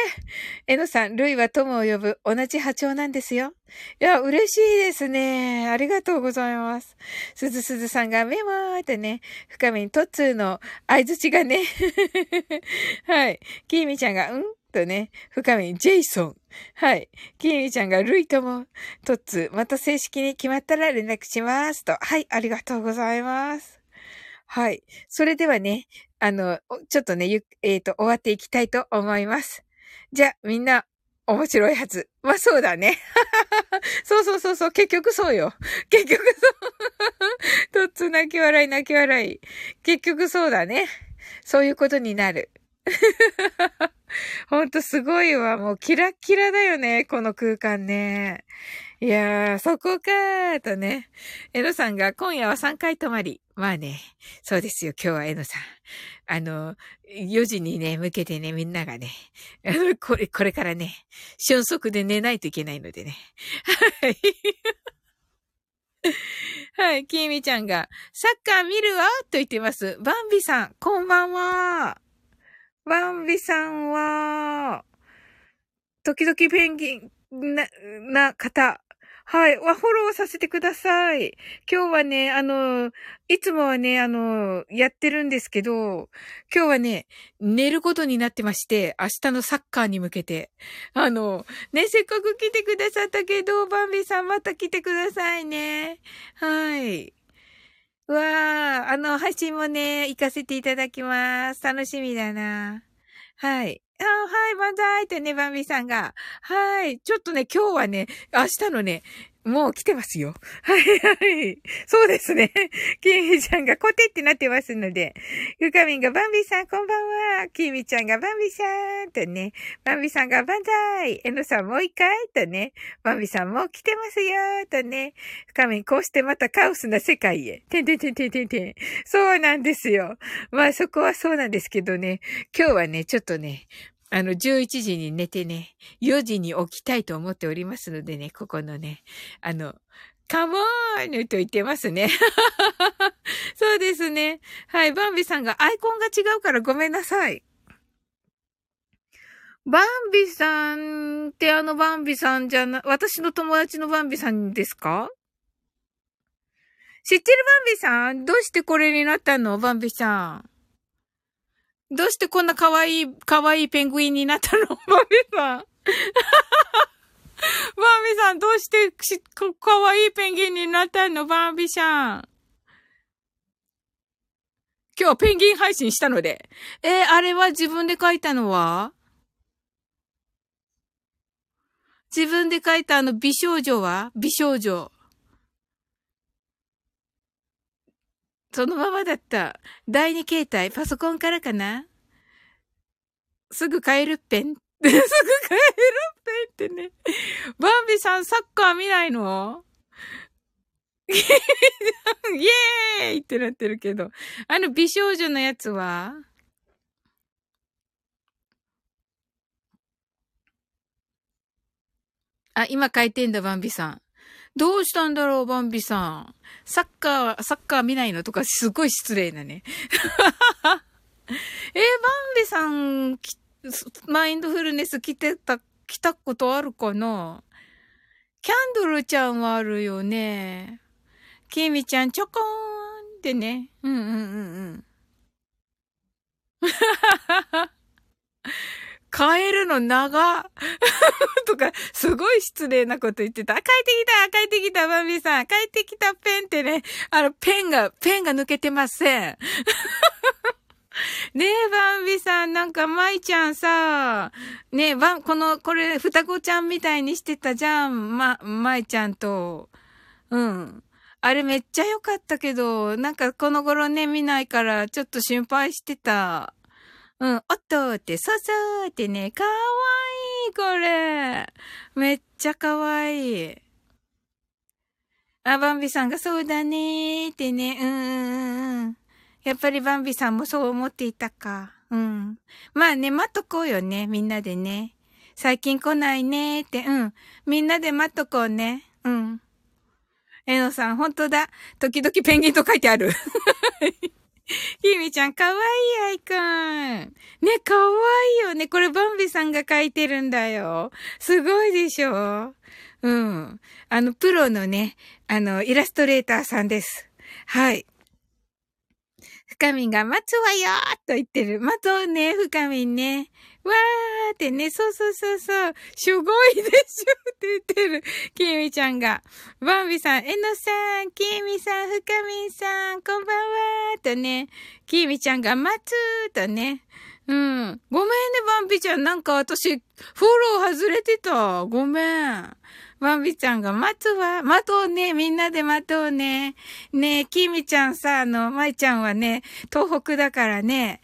えのさん、ルイは友を呼ぶ同じ波長なんですよ。いや、嬉しいですね。ありがとうございます。すずすずさんがメモーってね、深めにトッツーの合図値がね。[LAUGHS] はい。きーみちゃんが、ん？とね、深めにジェイソン。はい。きーみちゃんがルイとも、トッツー、また正式に決まったら連絡します。と。はい、ありがとうございます。はい。それではね、あの、ちょっとね、ゆ、えっ、ー、と、終わっていきたいと思います。じゃあ、みんな、面白いはず。まあ、そうだね。[LAUGHS] そうそうそうそう。結局そうよ。[LAUGHS] 結局そう。[LAUGHS] とっつ泣き笑い泣き笑い。結局そうだね。そういうことになる。ほんとすごいわ。もうキラッキラだよね。この空間ね。いやー、そこかーとね。えのさんが今夜は3回泊まり。まあね、そうですよ。今日はえのさん。あの、4時にね、向けてね、みんながね、[LAUGHS] これ、これからね、瞬足で寝ないといけないのでね。[LAUGHS] はい。はい、きみちゃんが、サッカー見るわと言ってます。バンビさん、こんばんは。バンビさんは、時々ペンギンな、な方、はい。わフォローさせてください。今日はね、あの、いつもはね、あの、やってるんですけど、今日はね、寝ることになってまして、明日のサッカーに向けて。あの、ね、せっかく来てくださったけど、バンビさんまた来てくださいね。はい。わー、あの、配信もね、行かせていただきます。楽しみだな。はい。あはい、万歳ってね、バンビさんが。はい。ちょっとね、今日はね、明日のね、もう来てますよ。[LAUGHS] はいはい。そうですね。[LAUGHS] キミちゃんがコテってなってますので。ゆかみんがバンビさんこんばんは。キミちゃんがバンビさんとね。バンビさんがバンザイ。エノさんもう一回とね。バンビさんもう来てますよとね。ゆかみんこうしてまたカオスな世界へ。てんてんてんてんてんてん。そうなんですよ。まあそこはそうなんですけどね。今日はね、ちょっとね、あの、11時に寝てね、4時に起きたいと思っておりますのでね、ここのね、あの、カモーヌと言ってますね。[LAUGHS] そうですね。はい、バンビさんがアイコンが違うからごめんなさい。バンビさんってあのバンビさんじゃな、私の友達のバンビさんですか？知ってるバンビさん？どうしてこれになったの？バンビさん。どうしてこんな可愛い、可愛いペングインになったの？[LAUGHS] バービーさん。[LAUGHS] バービーさん、どうしてし、可愛いペンギンになったの？バービーさん。今日ペンギン配信したので。えー、あれは自分で書いたのは？自分で書いたあの美少女は？美少女。そのままだった。第二形態、パソコンからかなすぐ帰るっぺん。[LAUGHS] すぐ帰るっぺんってね。バンビさんサッカー見ないの？[LAUGHS] イエーイってなってるけど。あの美少女のやつは？あ、今書いてんだ、バンビさん。どうしたんだろう、バンビさん。サッカー、サッカー見ないのとかすごい失礼なね。[LAUGHS] えー、バンビさん、マインドフルネス来てた、来たことあるかな？キャンドルちゃんはあるよね。キミちゃんちょこーんってね。うんうんうんうん。[LAUGHS] 変えるの長 [LAUGHS] とか、すごい失礼なこと言ってた。帰ってきた帰ってきたバンビさん帰ってきたペンってね、あの、ペンが、ペンが抜けてません。[LAUGHS] ねえ、バンビさん、なんか、舞ちゃんさ、ねえ、バン、この、これ、双子ちゃんみたいにしてたじゃん、ま、舞ちゃんと。うん。あれめっちゃ良かったけど、なんかこの頃ね、見ないから、ちょっと心配してた。うん、おっとって、そうそうってね、かわいい、これ。めっちゃかわいい。あ、バンビさんがそうだねーってね、うんうんうん。やっぱりバンビさんもそう思っていたか。うん。まあね、待っとこうよね、みんなでね。最近来ないねーって、うん。みんなで待っとこうね。うん。えのさん、本当だ。時々ペンギンと書いてある。ひみちゃん、かわいいアイコン。ね、かわいいよね。これバンビさんが書いてるんだよ。すごいでしょ？うん。あの、プロのね、あの、イラストレーターさんです。はい。深みが待つわよーと言ってる。待とうね、深みね。わーってね、そうそうそうそう、すごいでしょって言ってる。きみちゃんが。バンビさん、えのさん、きみさん、ふかみんさん、こんばんはーとね、きみちゃんが待つーとね。うん。ごめんね、バンビちゃん。なんか私、フォロー外れてた。ごめん。バンビちゃんが待つわ。待とうね。みんなで待とうね。ねえ、きみちゃんさ、あの、まいちゃんはね、東北だからね。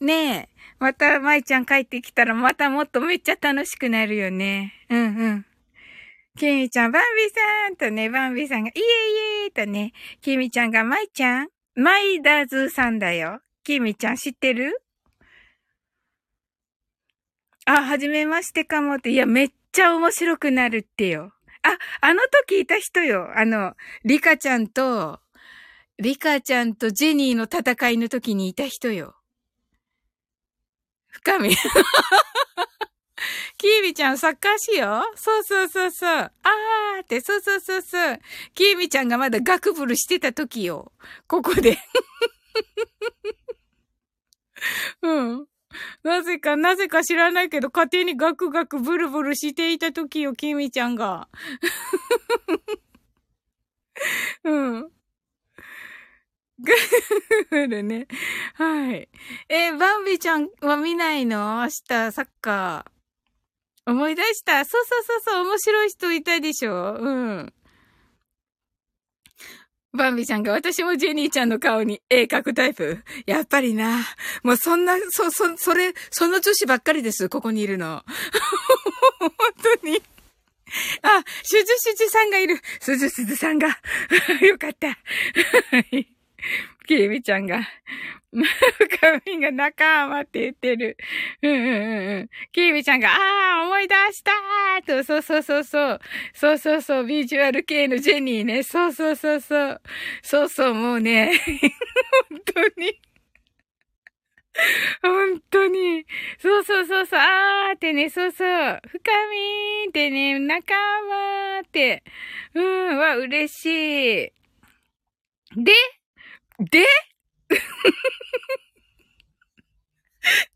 ねえ、また、舞ちゃん帰ってきたら、またもっとめっちゃ楽しくなるよね。うんうん。きみちゃん、バンビさんとね、バンビさんが、イエイエイとね、きみちゃんが、舞ちゃんマイダーズさんだよ。きみちゃん知ってる？あ、はじめましてかもって。いや、めっちゃ面白くなるってよ。あ、あの時いた人よ。あの、リカちゃんと、リカちゃんとジェニーの戦いの時にいた人よ。深み。[LAUGHS] キービちゃんサッカーしよう？そうそうそうそう。あーって、そうそうそうそう。キービちゃんがまだガクブルしてた時よ。ここで。[LAUGHS] うん。なぜか、なぜか知らないけど、勝手にガクガクブルブルしていた時よ、キミちゃんが。[LAUGHS] うん。[LAUGHS] グールね。はい。えバンビちゃんは見ないの？明日、サッカー。思い出した？そうそうそうそう、面白い人いたでしょ？うん。バンビちゃんが私もジェニーちゃんの顔に絵描くタイプ？やっぱりな。もうそんな、そ、そ、それ、その女子ばっかりです。ここにいるの。[LAUGHS] 本当に。あ、シュジュシュジュさんがいる。スジュスジュさんが。[LAUGHS] よかった。はい。キリミちゃんが、髪が仲間って言ってる。うんうんうんうん。キリミちゃんが、ああ、思い出したーと、そうそうそうそう。そうそうそう、ビジュアル系のジェニーね。そうそうそうそう。そうそう、もうね、本当に。本当に。そうそうそうそう。あーってね、そうそう。深みーってね、仲間って。うん、は嬉しい。で、で [LAUGHS]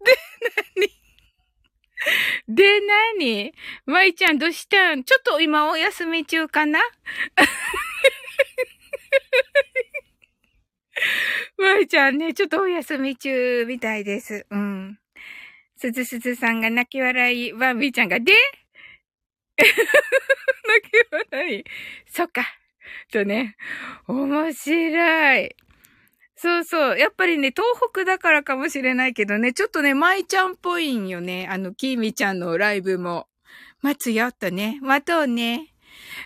で、何？で、何？まいちゃんどうしたん？ちょっと今お休み中かな？[LAUGHS] まいちゃんね、ちょっとお休み中みたいです。うん。すずすずさんが泣き笑い、バンビーちゃんが、で？[LAUGHS] 泣き笑い。そっか。とね、面白い。そうそう。やっぱりね、東北だからかもしれないけどね、ちょっとね、舞ちゃんっぽいんよね。あの、きーみちゃんのライブも。待つよ、とね。待とうね。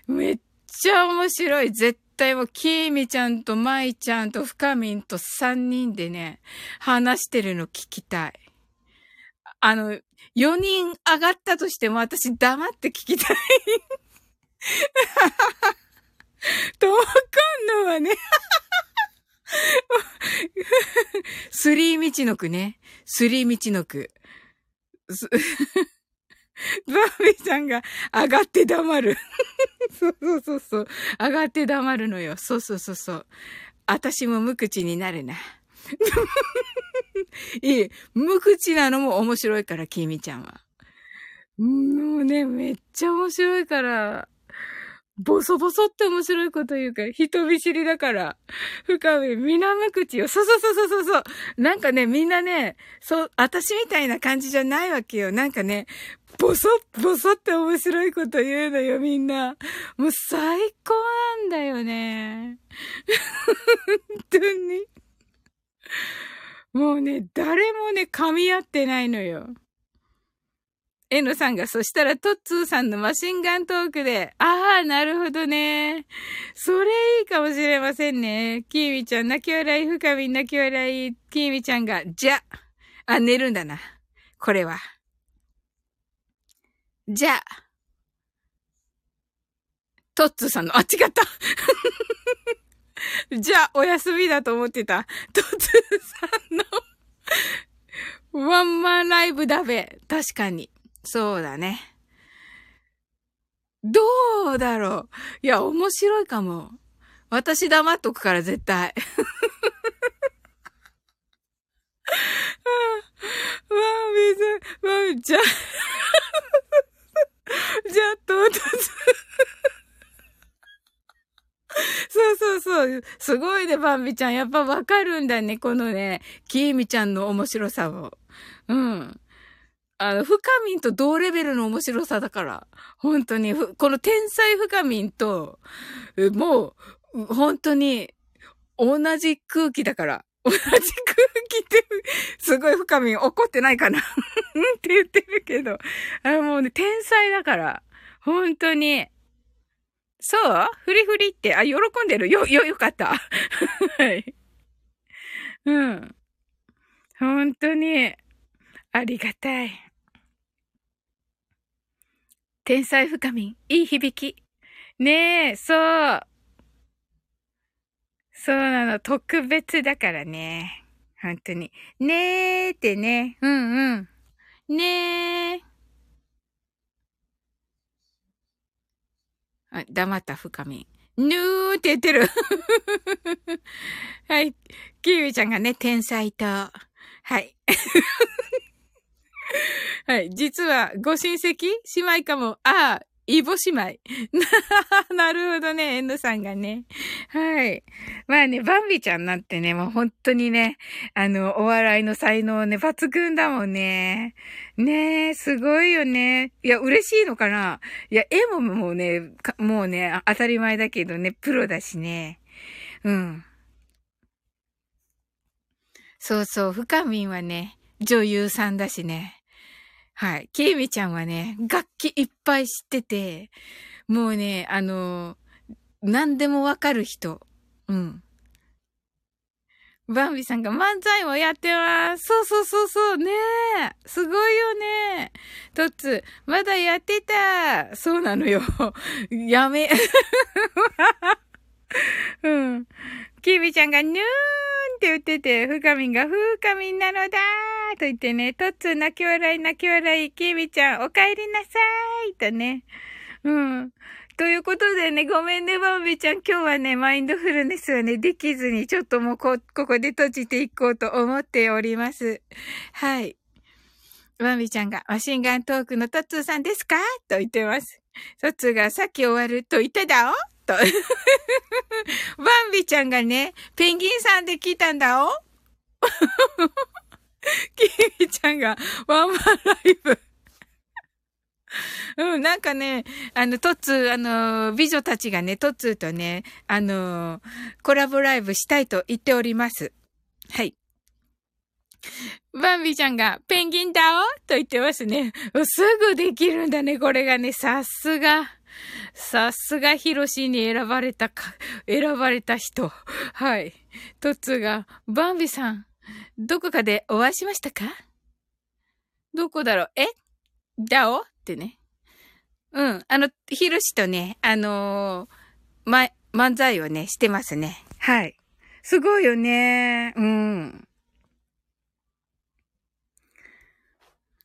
めっちゃ面白い。絶対もう、きーみちゃんと舞ちゃんと深みんと3人でね、話してるの聞きたい。あの、4人上がったとしても私黙って聞きたい。とわかんのはね。[LAUGHS] スリー道の句ね。スリー道の句。バー [LAUGHS] ビーちゃんが上がって黙る。[LAUGHS] そうそうそうそう。上がって黙るのよ。そうそうそうそう。私も無口になるな。いい。無口なのも面白いから、キミちゃんは。もうね、めっちゃ面白いから。ボソボソって面白いこと言うか、人見知りだから。深め、南口よ。そうそうそうそうそう。なんかね、みんなね、そう、私みたいな感じじゃないわけよ。なんかね、ボソボソって面白いこと言うのよ、みんな。もう最高なんだよね。[LAUGHS] 本当に。もうね、誰もね、噛み合ってないのよ。えのさんが、そしたらトッツーさんのマシンガントークで、ああ、なるほどね。それいいかもしれませんね。キーミちゃん、泣き笑い、深み泣き笑い、キーミちゃんが、じゃ、あ、寝るんだな。これは。じゃあ、トッツーさんの、あ、違った [LAUGHS] じゃあ、お休みだと思ってた。トッツーさんのワンマンライブだべ。確かに。そうだね。どうだろういや、面白いかも。私黙っとくから絶対。[LAUGHS] わあ、水、わあ、じゃ、[LAUGHS] じゃ、とうと。[LAUGHS] そうそうそう。すごいね、バンビちゃん。やっぱわかるんだね。このね、キーミちゃんの面白さを。うん。あの、深みんと同レベルの面白さだから。本当に、この天才深みんと、もう、本当に、同じ空気だから。同じ空気って、すごい深みん怒ってないかなって言ってるけど。あもうね、天才だから。本当に。そう？フリフリって、あ、喜んでる。よ、よ、よかった。はい。うん。本当に、ありがたい。天才深み、いい響き。ねえ、そう。そうなの、特別だからね。本当に。ねえってね。うんうん。ねえ。あ、黙った深み。ぬーって言ってる。[LAUGHS] はい。キーウちゃんがね、天才と。はい。[LAUGHS] はい。実は、ご親戚？姉妹かも。ああ、イボ姉妹。[LAUGHS] なるほどね、エンドさんがね。はい。まあね、バンビちゃんなんてね、もう本当にね、あの、お笑いの才能ね、抜群だもんね。ねえ、すごいよね。いや、嬉しいのかな？いや、絵ももうね、もうね、当たり前だけどね、プロだしね。うん。そうそう、深みんはね、女優さんだしね。はい。ケイミちゃんはね、楽器いっぱい知ってて、もうね、あの、何でもわかる人。うん。バンビさんが漫才もやってます。そうそうそうそう。ねえ。すごいよね。トッツ、まだやってた。そうなのよ。[LAUGHS] やめ。[LAUGHS] うん。キビちゃんがぬーんって言ってて、ふかみんがふうかみんなのだーと言ってね、とっつ泣き笑い泣き笑い、キービちゃんお帰りなさーいとね。うん。ということでね、ごめんね、バンビちゃん。今日はね、マインドフルネスはね、できずに、ちょっともうこ、ここで閉じていこうと思っております。はい。バンビちゃんが、マシンガントークのトッツーさんですか？と言ってます。トッツーがさっき終わると言ってだおと。[LAUGHS] バンビちゃんがね、ペンギンさんで来たんだお [LAUGHS] キミちゃんがワンマンライブ。うん、なんかね、あの、トッツー、あの、美女たちがね、トッツーとね、あの、コラボライブしたいと言っております。はい。バンビちゃんが、ペンギンだおと言ってますね。すぐできるんだね、これがね。さすが。さすがヒロシに選ばれたか、選ばれた人。はい。トッツーが、バンビさん、どこかでお会いしましたか？どこだろう？え？だおってね。うん。あの、ヒロシとね、あのー、ま、漫才をね、してますね。はい。すごいよね。うん。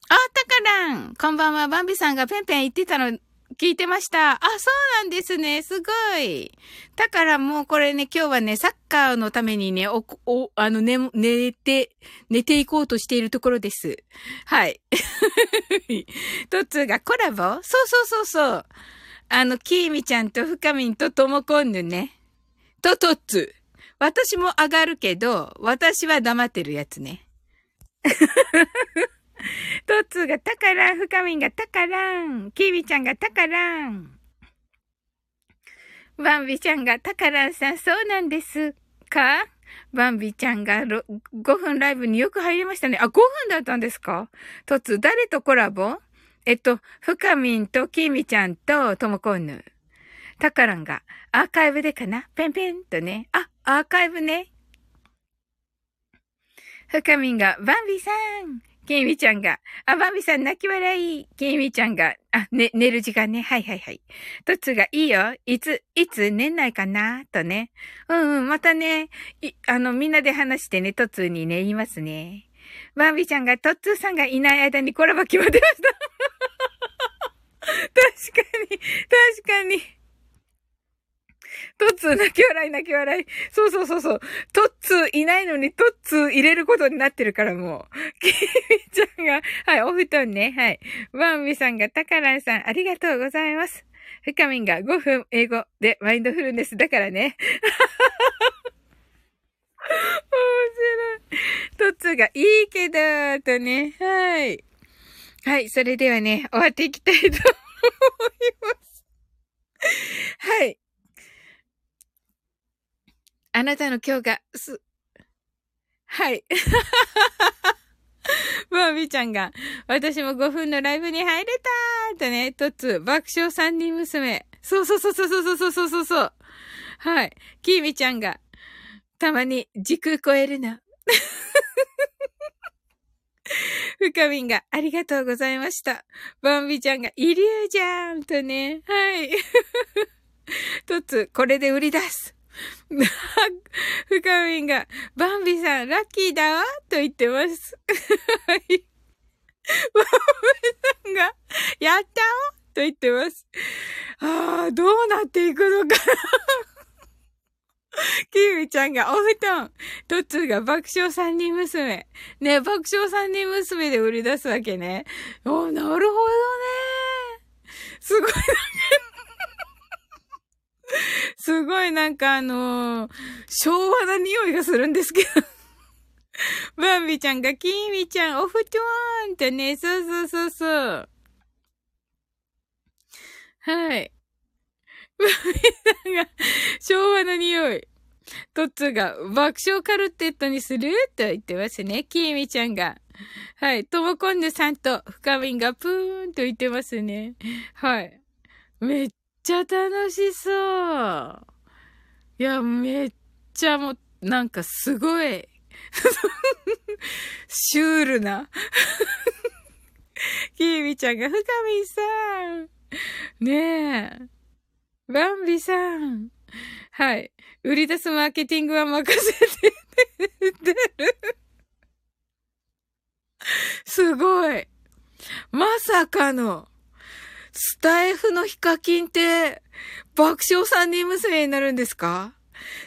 あ、たからん。こんばんは。バンビさんがペンペン言ってたの聞いてました。あ、そうなんですね。すごい。だからもうこれね、今日はね、サッカーのためにね、お、お、あの、寝、寝て、寝ていこうとしているところです。はい。トッツーがコラボ？そうそうそうそう。あの、キーミちゃんとフカミンとトモコンヌね。とトッツー。私も上がるけど、私は黙ってるやつね。トッツーがタカラン、フカミンがタカラン、キビちゃんがタカラン。バンビちゃんがタカランさん、そうなんですか？バンビちゃんが5分ライブによく入りましたね。あ、5分だったんですか？トッツー、誰とコラボ？えっと、フカミンとキミちゃんとトモコンヌ。タカランがアーカイブでかな？ペンペンとね。あ、アーカイブね。フカミンがバンビさん。ケイミちゃんが、あ、バミさん泣き笑い。ケイミちゃんが、あ、ね、寝る時間ね。はいはいはい。トツがいいよ。いつ、いつ年内かな？とね。うんうん、またね、い、あの、みんなで話してね、トツにね、言いますね。バンビちゃんが、トッツーさんがいない間にコラボ決まってました。[LAUGHS] 確かに、確かに。トッツー泣き笑い泣き笑い。そうそうそうそう。トッツーいないのにトッツー入れることになってるからもう。[LAUGHS] キミちゃんが、はい、お布団ね。はい。ワンビさんが、タカランさん、ありがとうございます。フカミンが5分英語でマインドフルネスだからね。面白い。トッツーがいいけど、とね。はい。はい。それではね、終わっていきたいと思います。はい。あなたの今日が、す、はい。バービーちゃんが、私も5分のライブに入れたーとね、とつ、爆笑三人娘。そうそうそうそうそうそうそうそうそう。はい。キーミちゃんが、たまに時空超えるの。[LAUGHS] ふかみんが、ありがとうございました。バンビちゃんが、イリュージャーンとね、はい。[LAUGHS] とつ、これで売り出す。ふかみんが、バンビさん、ラッキーだわと言ってます。はい。バンビさんが、やったと言ってます。ああ、どうなっていくのかな [LAUGHS] キーミちゃんがお布団。トッツーが爆笑三人娘。ね、爆笑三人娘で売り出すわけね。おなるほどね。すごいすごいなんかあのー、昭和な匂いがするんですけど。[LAUGHS] バンビちゃんが、キーミちゃん、お布団ってね、そうそうそうそう。はい。バンビさんが、昭和の匂い。トッツーが、爆笑カルテットにすると言ってますね。キーミちゃんが。はい。ともこんぬさんと、深みんがプーンと言ってますね。はい。めっちゃ楽しそう。いや、めっちゃもう、なんかすごい、[LAUGHS] シュールな。[LAUGHS] キーミちゃんが、深みさん。ねえ。バンビさん。はい。売り出すマーケティングは任せててる。すごい。まさかの。スタイフのヒカキンって、爆笑三人娘になるんですか？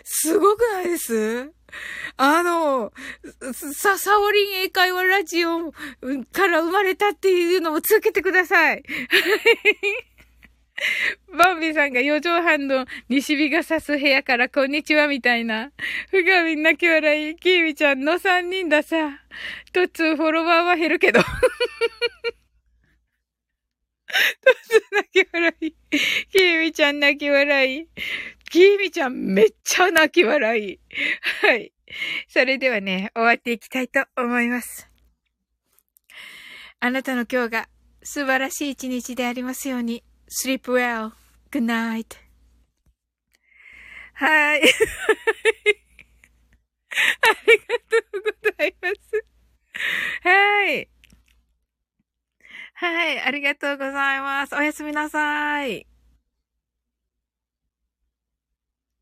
すごくないです？あの、さ、サオリン英会話ラジオから生まれたっていうのを続けてください。[LAUGHS] バンビさんが四畳半の西日が差す部屋からこんにちはみたいな。ふがみん泣き笑い。キーミちゃんの三人ださ。トッツーフォロワーは減るけど。[LAUGHS] とつ泣き笑い。きーみちゃん泣き笑い。きーみちゃんめっちゃ泣き笑い。はい。それではね、終わっていきたいと思います。あなたの今日が素晴らしい一日でありますように。sleep well. good night. はい。[LAUGHS] ありがとうございます。はい。はい、ありがとうございます。おやすみなさい。